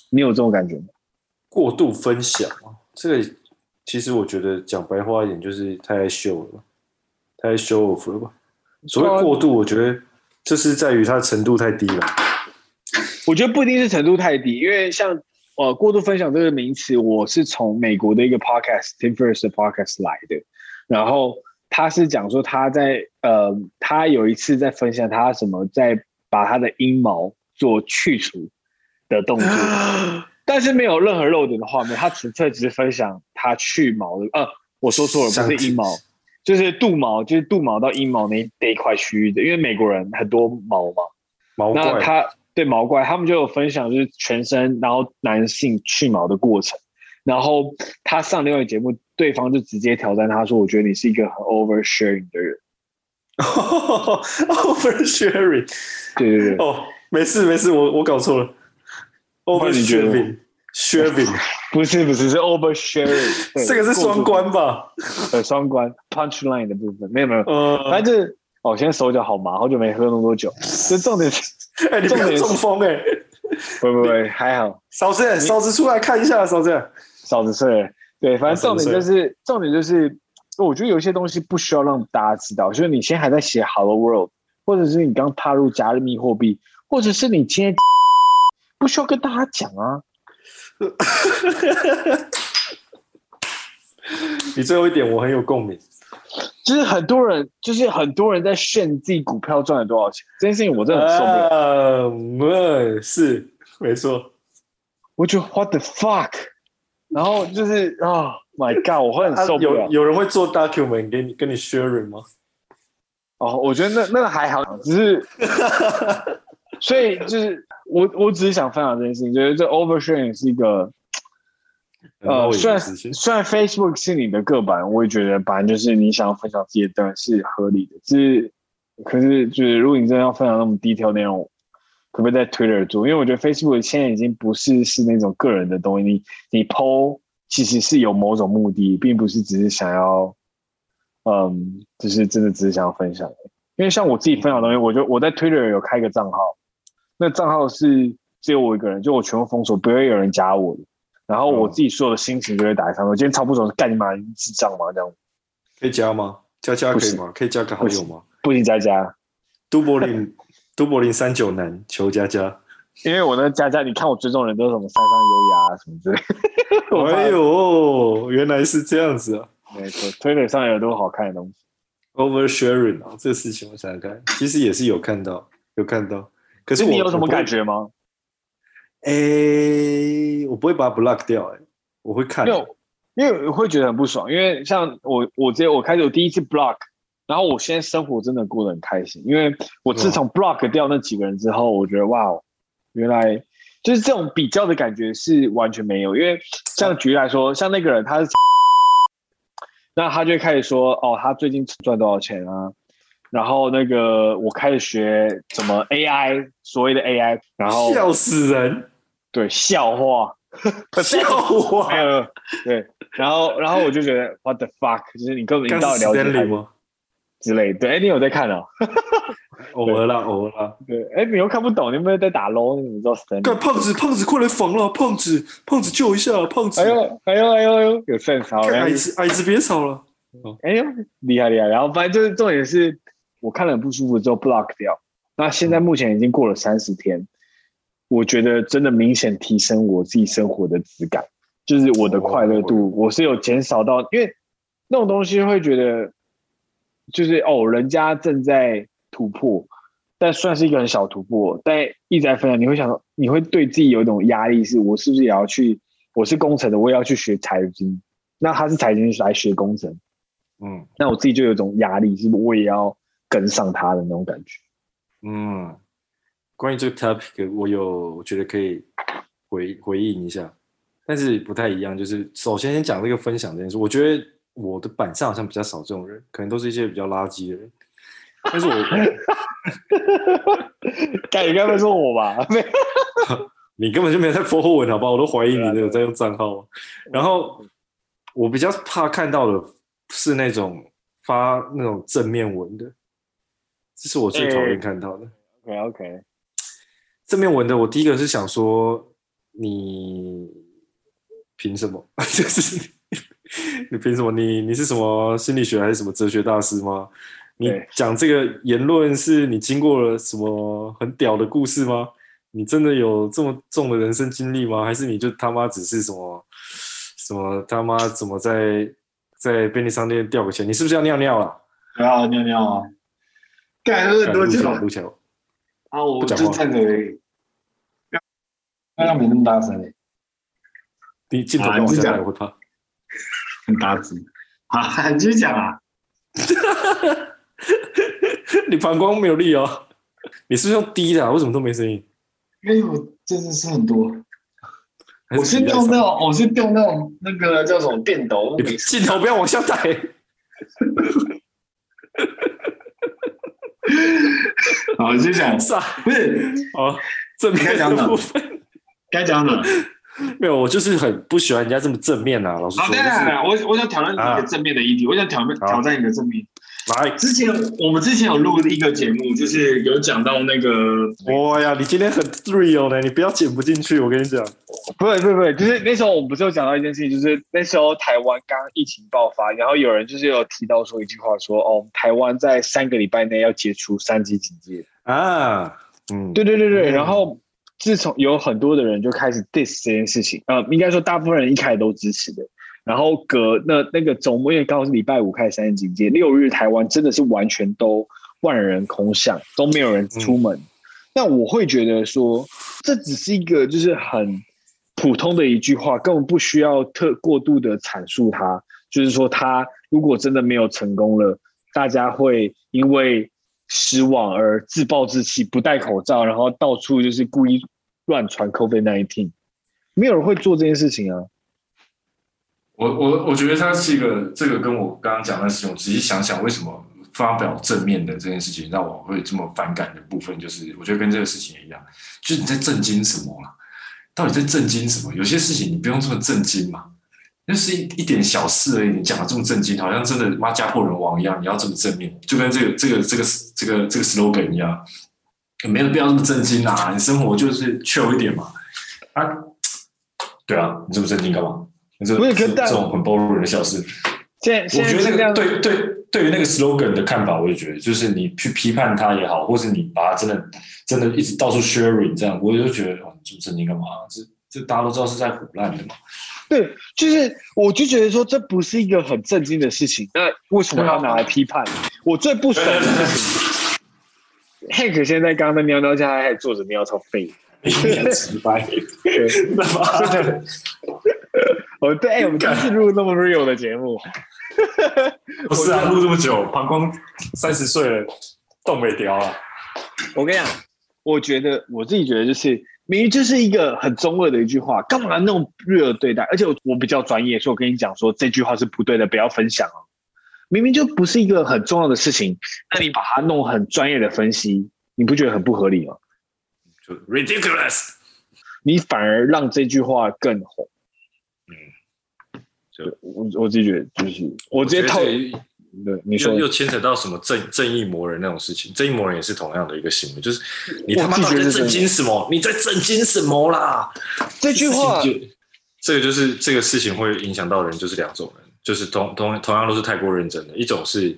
你有这种感觉吗？过度分享，这个其实我觉得讲白话一点就是太爱秀了，太爱 show off 了吧？所谓过度，我觉得就是在于它的程度太低了。我觉得不一定是程度太低，因为像。呃，过度分享这个名词，我是从美国的一个 podcast Tim Ferriss 的 podcast 来的。然后他是讲说他在呃，他有一次在分享他什么在把他的阴毛做去除的动作，但是没有任何露点的画面，他纯粹只是分享他去毛的。呃，我说错了，不是阴毛，就是肚毛，就是肚毛到阴毛那那一块区域的。因为美国人很多毛嘛，毛怪，那他对毛怪，他们就有分享就是全身，然后男性去毛的过程。然后他上另外一个节目，对方就直接挑战他说：“我觉得你是一个很 oversharing 的人。” oversharing，对对对，哦，没事没事，我我搞错了。Oversharing，sharing，不是不是是 oversharing，这个是双关吧？对，双关 punchline 的部分没有没有，呃，反正就是哦，现在手脚好麻，好久没喝那么多酒。这重点是，哎，你不要中风哎！不不不，还好。嫂子，嫂子出来看一下，嫂子，嫂子睡。对，反正重点就是重点就是。我觉得有些东西不需要让大家知道，就是你现在还在写 Hello World，或者是你刚踏入加密货币，或者是你今天不需要跟大家讲啊。你最后一点我很有共鸣，就是很多人，就是很多人在炫自己股票赚了多少钱，这件事情我真的很受不了。呃，是没错，我觉得 What the fuck，然后就是啊。哦 My God，我会很受不了。啊、有有人会做 document 给你跟你 sharing 吗？哦，我觉得那那个还好，只是，所以就是我我只是想分享这件事情，觉得这 oversharing 是一个，呃，虽然虽然 Facebook 是你的个版，我也觉得反正就是你想要分享自己的当然是合理的，是，可是就是如果你真的要分享那么 detail 内容，可不可以在 Twitter 做？因为我觉得 Facebook 现在已经不是是那种个人的东西，你你 po。其实是有某种目的，并不是只是想要，嗯，就是真的只是想要分享。因为像我自己分享的东西，我就我在 Twitter 有开一个账号，那账号是只有我一个人，就我全部封锁，不会有人加我的。然后我自己所有的心情就会打在上面。我今天超不爽，干你妈，你智障吗？这样可以加吗？加加可以吗？可以加个好友吗？不行，加加。都柏林，都柏林三九男求加加。因为我那加加，你看我追踪人都是什么山上优雅啊什么之类。哎呦，原来是这样子啊！没错，推特上有多好看的东西。Oversharing 啊，这个事情我想想看，其实也是有看到，有看到。可是你有什么感觉吗？哎，我不会把它 block 掉，哎，我会看。没有，因为我会觉得很不爽，因为像我，我直接我开始我第一次 block，然后我现在生活真的过得很开心，因为我自从 block 掉那几个人之后，我觉得哇哦。原来就是这种比较的感觉是完全没有，因为像举例来说，像那个人他是，那他就会开始说哦，他最近赚多少钱啊？然后那个我开始学怎么 AI，所谓的 AI，然后笑死人，对，笑话，笑话，没有，对，然后然后我就觉得 What the fuck，就是你根本你到底了解？之类，对，哎，你有在看哦？偶尔啦，偶尔啦。对，哎，你又看不懂，你有没有在打 low？你知道是谁？胖子，胖子，快来防了！胖子，胖子，救一下！胖子，哎呦，哎呦，哎呦，哎呦，有 sense 好，矮子，矮子别吵了。哎呦，厉害厉害！然后反正就是重点是，我看了很不舒服之后 block 掉。那现在目前已经过了三十天，我觉得真的明显提升我自己生活的质感，就是我的快乐度，我是有减少到，因为那种东西会觉得。就是哦，人家正在突破，但算是一个很小突破。但一直在分享，你会想说，你会对自己有一种压力，是我是不是也要去？我是工程的，我也要去学财经。那他是财经来学工程，嗯，那我自己就有一种压力，是不是我也要跟上他的那种感觉？嗯，关于这个 topic，我有我觉得可以回回应一下，但是不太一样。就是首先先讲这个分享这件事，我觉得。我的板上好像比较少这种人，可能都是一些比较垃圾的人。但是我，该你该不会说我吧？你根本就没有在 follow 我，好不好？我都怀疑你有在用账号。然后我比较怕看到的是那种发那种正面文的，这是我最讨厌看到的。OK OK，正面文的，我第一个是想说，你凭什么？就是。你凭什么？你你是什么心理学还是什么哲学大师吗？你讲这个言论是你经过了什么很屌的故事吗？你真的有这么重的人生经历吗？还是你就他妈只是什么什么他妈怎么在在便利商店掉个钱？你是不是要尿尿了？不要尿尿啊！干了多久？啊，我就站着而已。刚刚没那么大声诶，你镜头跟我下来我会怕。很大声。好，你继续讲啊。你膀胱没有力哦，你是不是用低的、啊？为什么都没声音？因为我真的是很多。还我是用那种，我是用那种那个叫什么电抖。你镜头不要往下带。好，你就讲啥？不是，哦，正面的部分该讲什么？没有，我就是很不喜欢人家这么正面啊。老师说，好，对对，我我想挑战你的正面的议题，我想挑战挑战你的正面。来，之前我们之前有录一个节目，就是有讲到那个，哇呀，你今天很 real 呢，你不要剪不进去，我跟你讲。不会不会不会，就是那时候我们不是有讲到一件事情，就是那时候台湾刚疫情爆发，然后有人就是有提到说一句话说，哦，台湾在三个礼拜内要解除三级警戒啊，嗯，对对对对，然后自从有很多的人就开始 diss 这件事情，呃，应该说大部分人一开始都支持的。然后隔那那个周末，因为刚好是礼拜五开始三级警戒，六日台湾真的是完全都万人空巷，都没有人出门。那、嗯、我会觉得说，这只是一个就是很普通的一句话，根本不需要特过度的阐述它。就是说，他如果真的没有成功了，大家会因为失望而自暴自弃，不戴口罩，然后到处就是故意乱传 COVID-19，没有人会做这件事情啊。我我我觉得他是一个，这个跟我刚刚讲的事情，仔细想想，为什么发表正面的这件事情让我会这么反感的部分，就是我觉得跟这个事情一样，就是你在震惊什么啊？到底在震惊什么？有些事情你不用这么震惊嘛，就是一一点小事而已，你讲的这么震惊，好像真的妈家破人亡一样，你要这么正面，就跟这个这个这个这个这个 slogan 一样，没有必要这么震惊啊！你生活就是 chill 一点嘛，啊，对啊，你这么震惊干嘛？不是跟这种很 boring 的小事，现在我觉得那个对对对于那个 slogan 的看法，我也觉得，就是你去批判它也好，或是你把它真的真的一直到处 sharing 这样，我就觉得哦，这么震惊干嘛？这这大家都知道是在唬烂的嘛。对，就是我就觉得说这不是一个很震惊的事情，那为什么要拿来批判？我最不爽的事情，Hank 现在刚刚在喵喵家还坐着喵超废。直白，对吧？哦，对，哎，我们第一次录那么 real 的节目，不是啊，录这么久，膀胱三十岁了，动没掉啊。我跟你讲，我觉得我自己觉得就是，明明就是一个很中二的一句话，干嘛那种 real 对待？而且我我比较专业，所以我跟你讲说这句话是不对的，不要分享哦。明明就不是一个很重要的事情，那你把它弄很专业的分析，你不觉得很不合理吗就？Ridiculous！你反而让这句话更红。我我自己觉得就是我直接套。对，你说又牵扯到什么正正义魔人那种事情？正义魔人也是同样的一个行为，就是你他妈在震惊什么？你在震惊什么啦？这句话，这个就是这个事情会影响到人，就是两种人，就是同同同样都是太过认真的，一种是。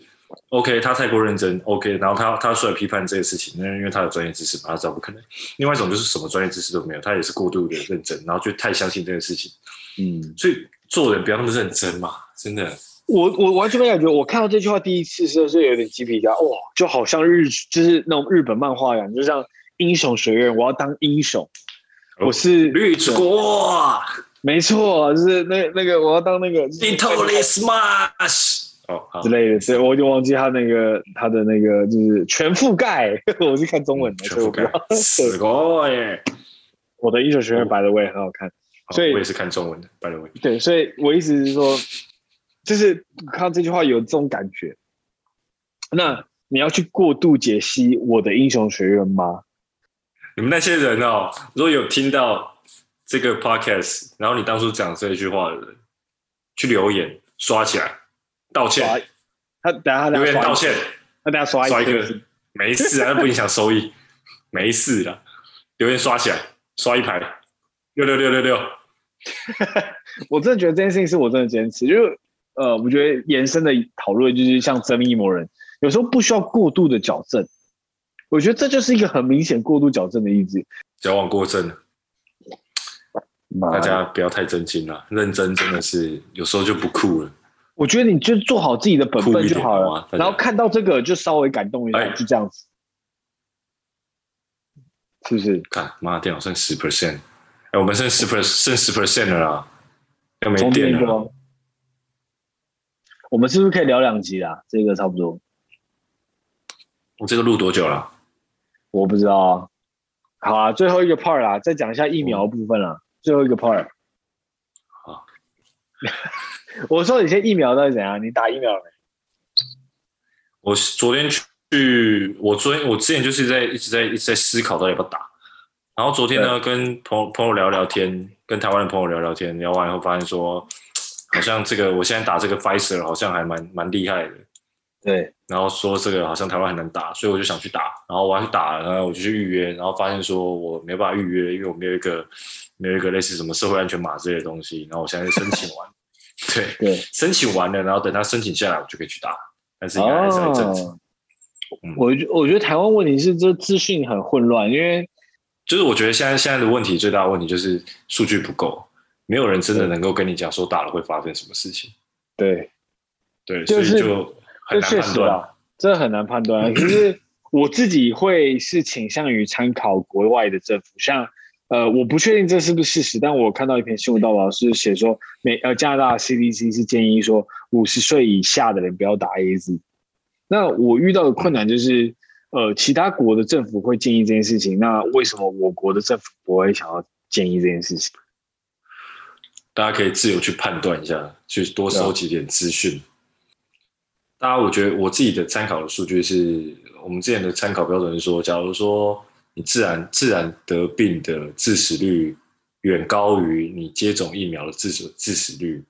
OK，他太过认真。OK，然后他他出来批判这个事情，那因为他有专业知识嘛，他知道不可能。另外一种就是什么专业知识都没有，他也是过度的认真，然后就太相信这个事情。嗯，所以做人不要那么认真嘛，真的。我我完全没感觉，我看到这句话第一次是是有点鸡皮疙瘩，哇，就好像日就是那种日本漫画一样，就像英雄学院，我要当英雄，我是绿国，没错，就是那那个我要当那个。Totally smash。哦，之类的，所以我就忘记他那个他的那个就是全覆盖，我是看中文的，全覆盖，死过耶！我的英雄学院 by the way 很好看，所以我也是看中文的 by the way。对，所以我意思是说，就是看到这句话有这种感觉。那你要去过度解析我的英雄学院吗？你们那些人哦，如果有听到这个 podcast，然后你当初讲这一句话的人，去留言刷起来。道歉，他等下他留言道歉，他等下刷刷一个，没事啊，那不影响收益，没事的，留言刷起来，刷一排，六六六六六。我真的觉得这件事情是我真的坚持，因为呃，我觉得延伸的讨论就是像正义魔人，有时候不需要过度的矫正，我觉得这就是一个很明显过度矫正的意志，矫枉过正，大家不要太真心了，认真真的是有时候就不酷了。我觉得你就做好自己的本分就好了，然后看到这个就稍微感动一下，就这样子。是不是？看，妈，电脑剩十 percent，哎，我们剩十 percent，剩十 percent 了啦，要没电了。我们是不是可以聊两集啦？这个差不多。我这个录多久了？我不知道啊。好啊，最后一个 part 啦，再讲一下疫苗的部分啦。最后一个 part。好。我说你先疫苗到底怎样？你打疫苗了没？我昨天去，我昨天我之前就是在一直在一直在思考到底要不要打。然后昨天呢，跟朋友朋友聊聊天，跟台湾的朋友聊聊天，聊完以后发现说，好像这个我现在打这个 Pfizer 好像还蛮蛮厉害的。对。然后说这个好像台湾很难打，所以我就想去打。然后我要去打，然后我就去预约，然后发现说我没办法预约，因为我没有一个没有一个类似什么社会安全码这些东西。然后我现在申请完，对对，申请完了，然后等他申请下来，我就可以去打。但是应该还是很正常。哦嗯、我我觉得台湾问题是这资讯很混乱，因为。就是我觉得现在现在的问题最大的问题就是数据不够，没有人真的能够跟你讲说打了会发生什么事情。对，对，所以就很难判断啊，这很难判断。可是我自己会是倾向于参考国外的政府，像呃，我不确定这是不是事实，但我看到一篇新闻报道是写说美呃加拿大 CDC 是建议说五十岁以下的人不要打 AZ。那我遇到的困难就是。呃，其他国的政府会建议这件事情，那为什么我国的政府不会想要建议这件事情？大家可以自由去判断一下，去多收集点资讯。大家，我觉得我自己的参考的数据是我们之前的参考标准是说，假如说你自然自然得病的致死率远高于你接种疫苗的致死致死率，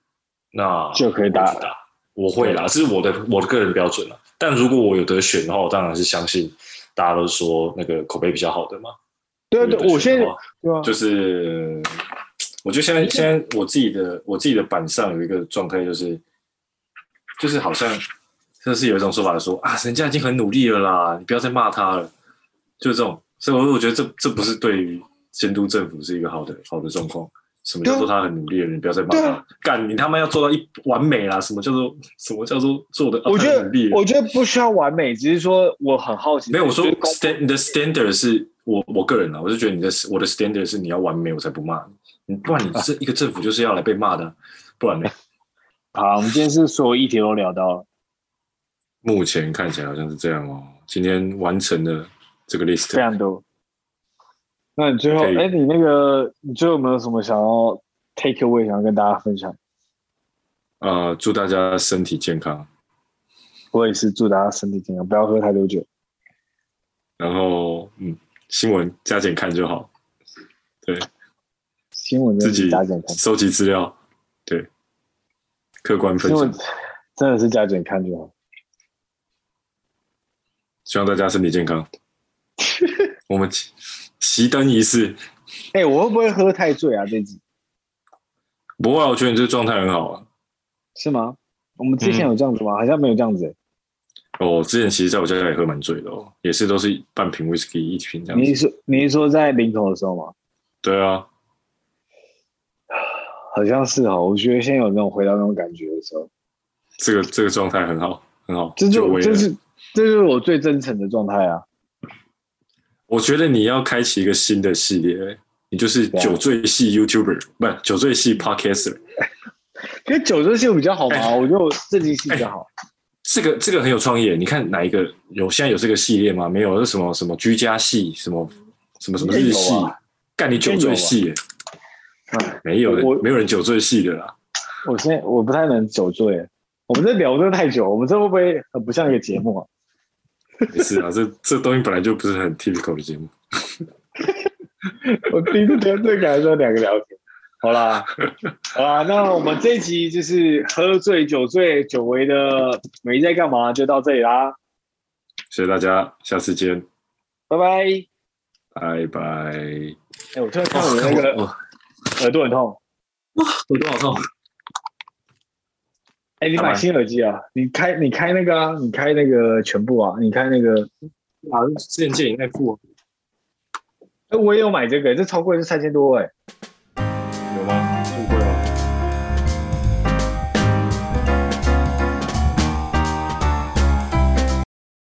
那就可以打。我会啦，这是我的我的个人标准了。但如果我有得选的话，我当然是相信大家都说那个口碑比较好的嘛。对对，我现在就是，我觉得现在现在我自己的我自己的板上有一个状态，就是就是好像就是有一种说法说啊，人家已经很努力了啦，你不要再骂他了，就是这种。所以我我觉得这这不是对于监督政府是一个好的好的状况。什么叫做他很努力了？你不要再骂他，干你他妈要做到一完美啦！什么叫做什么叫做做的？我觉得我觉得不需要完美，只是说我很好奇。没有我说 stand 你的 standard 是我我个人啊，我是觉得你的我的 standard 是你要完美，我才不骂你。不然你这一个政府就是要来被骂的，不然呢？好，我们今天是所有议题都聊到了。目前看起来好像是这样哦。今天完成了这个 list，非常多。那你最后，哎，你那个，你最后有没有什么想要 take away，想要跟大家分享？呃，祝大家身体健康。我也是祝大家身体健康，不要喝太多酒。然后，嗯，新闻加减看就好。对，新闻自己加减看，收集资料，对，客观分析，真的是加减看就好。希望大家身体健康。我们。熄灯仪式，哎、欸，我会不会喝太醉啊？这集不会，我觉得你这状态很好啊。是吗？我们之前有这样子吗？嗯、好像没有这样子、欸。哦，之前其实在我家也喝蛮醉的哦，也是都是半瓶威士忌一瓶这样子。你是说你是说在林口的时候吗？对啊，好像是哦。我觉得现在有那种回到那种感觉的时候，这个这个状态很好，很好。这就这是这就是我最真诚的状态啊。我觉得你要开启一个新的系列，你就是酒醉系 YouTuber，不是酒醉系 Podcaster。因为酒醉系比较好嘛，欸、我觉得我这集系比较好。这个这个很有创意，你看哪一个有？现在有这个系列吗？没有，是什么什么居家系，什么什么什么日系？干你酒醉系？没有人，没有人酒醉系的啦。我现在我不太能酒醉，我们这聊的太久，我们这会不会很不像一个节目啊？没事啊，这这东西本来就不是很 typical 的节目。我第一次听这个还是两个聊天。好啦，好啦，那我们这一集就是喝醉、酒醉、久违的没在干嘛，就到这里啦。谢谢大家，下次见，拜拜，拜拜。哎，我突然看我那个耳朵很痛，哇，耳朵好痛。哎，你买新耳机啊？你开你开那个啊？你开那个全部啊？你开那个啊？之前借你那副？哎，我也有买这个，这超贵，是三千多哎。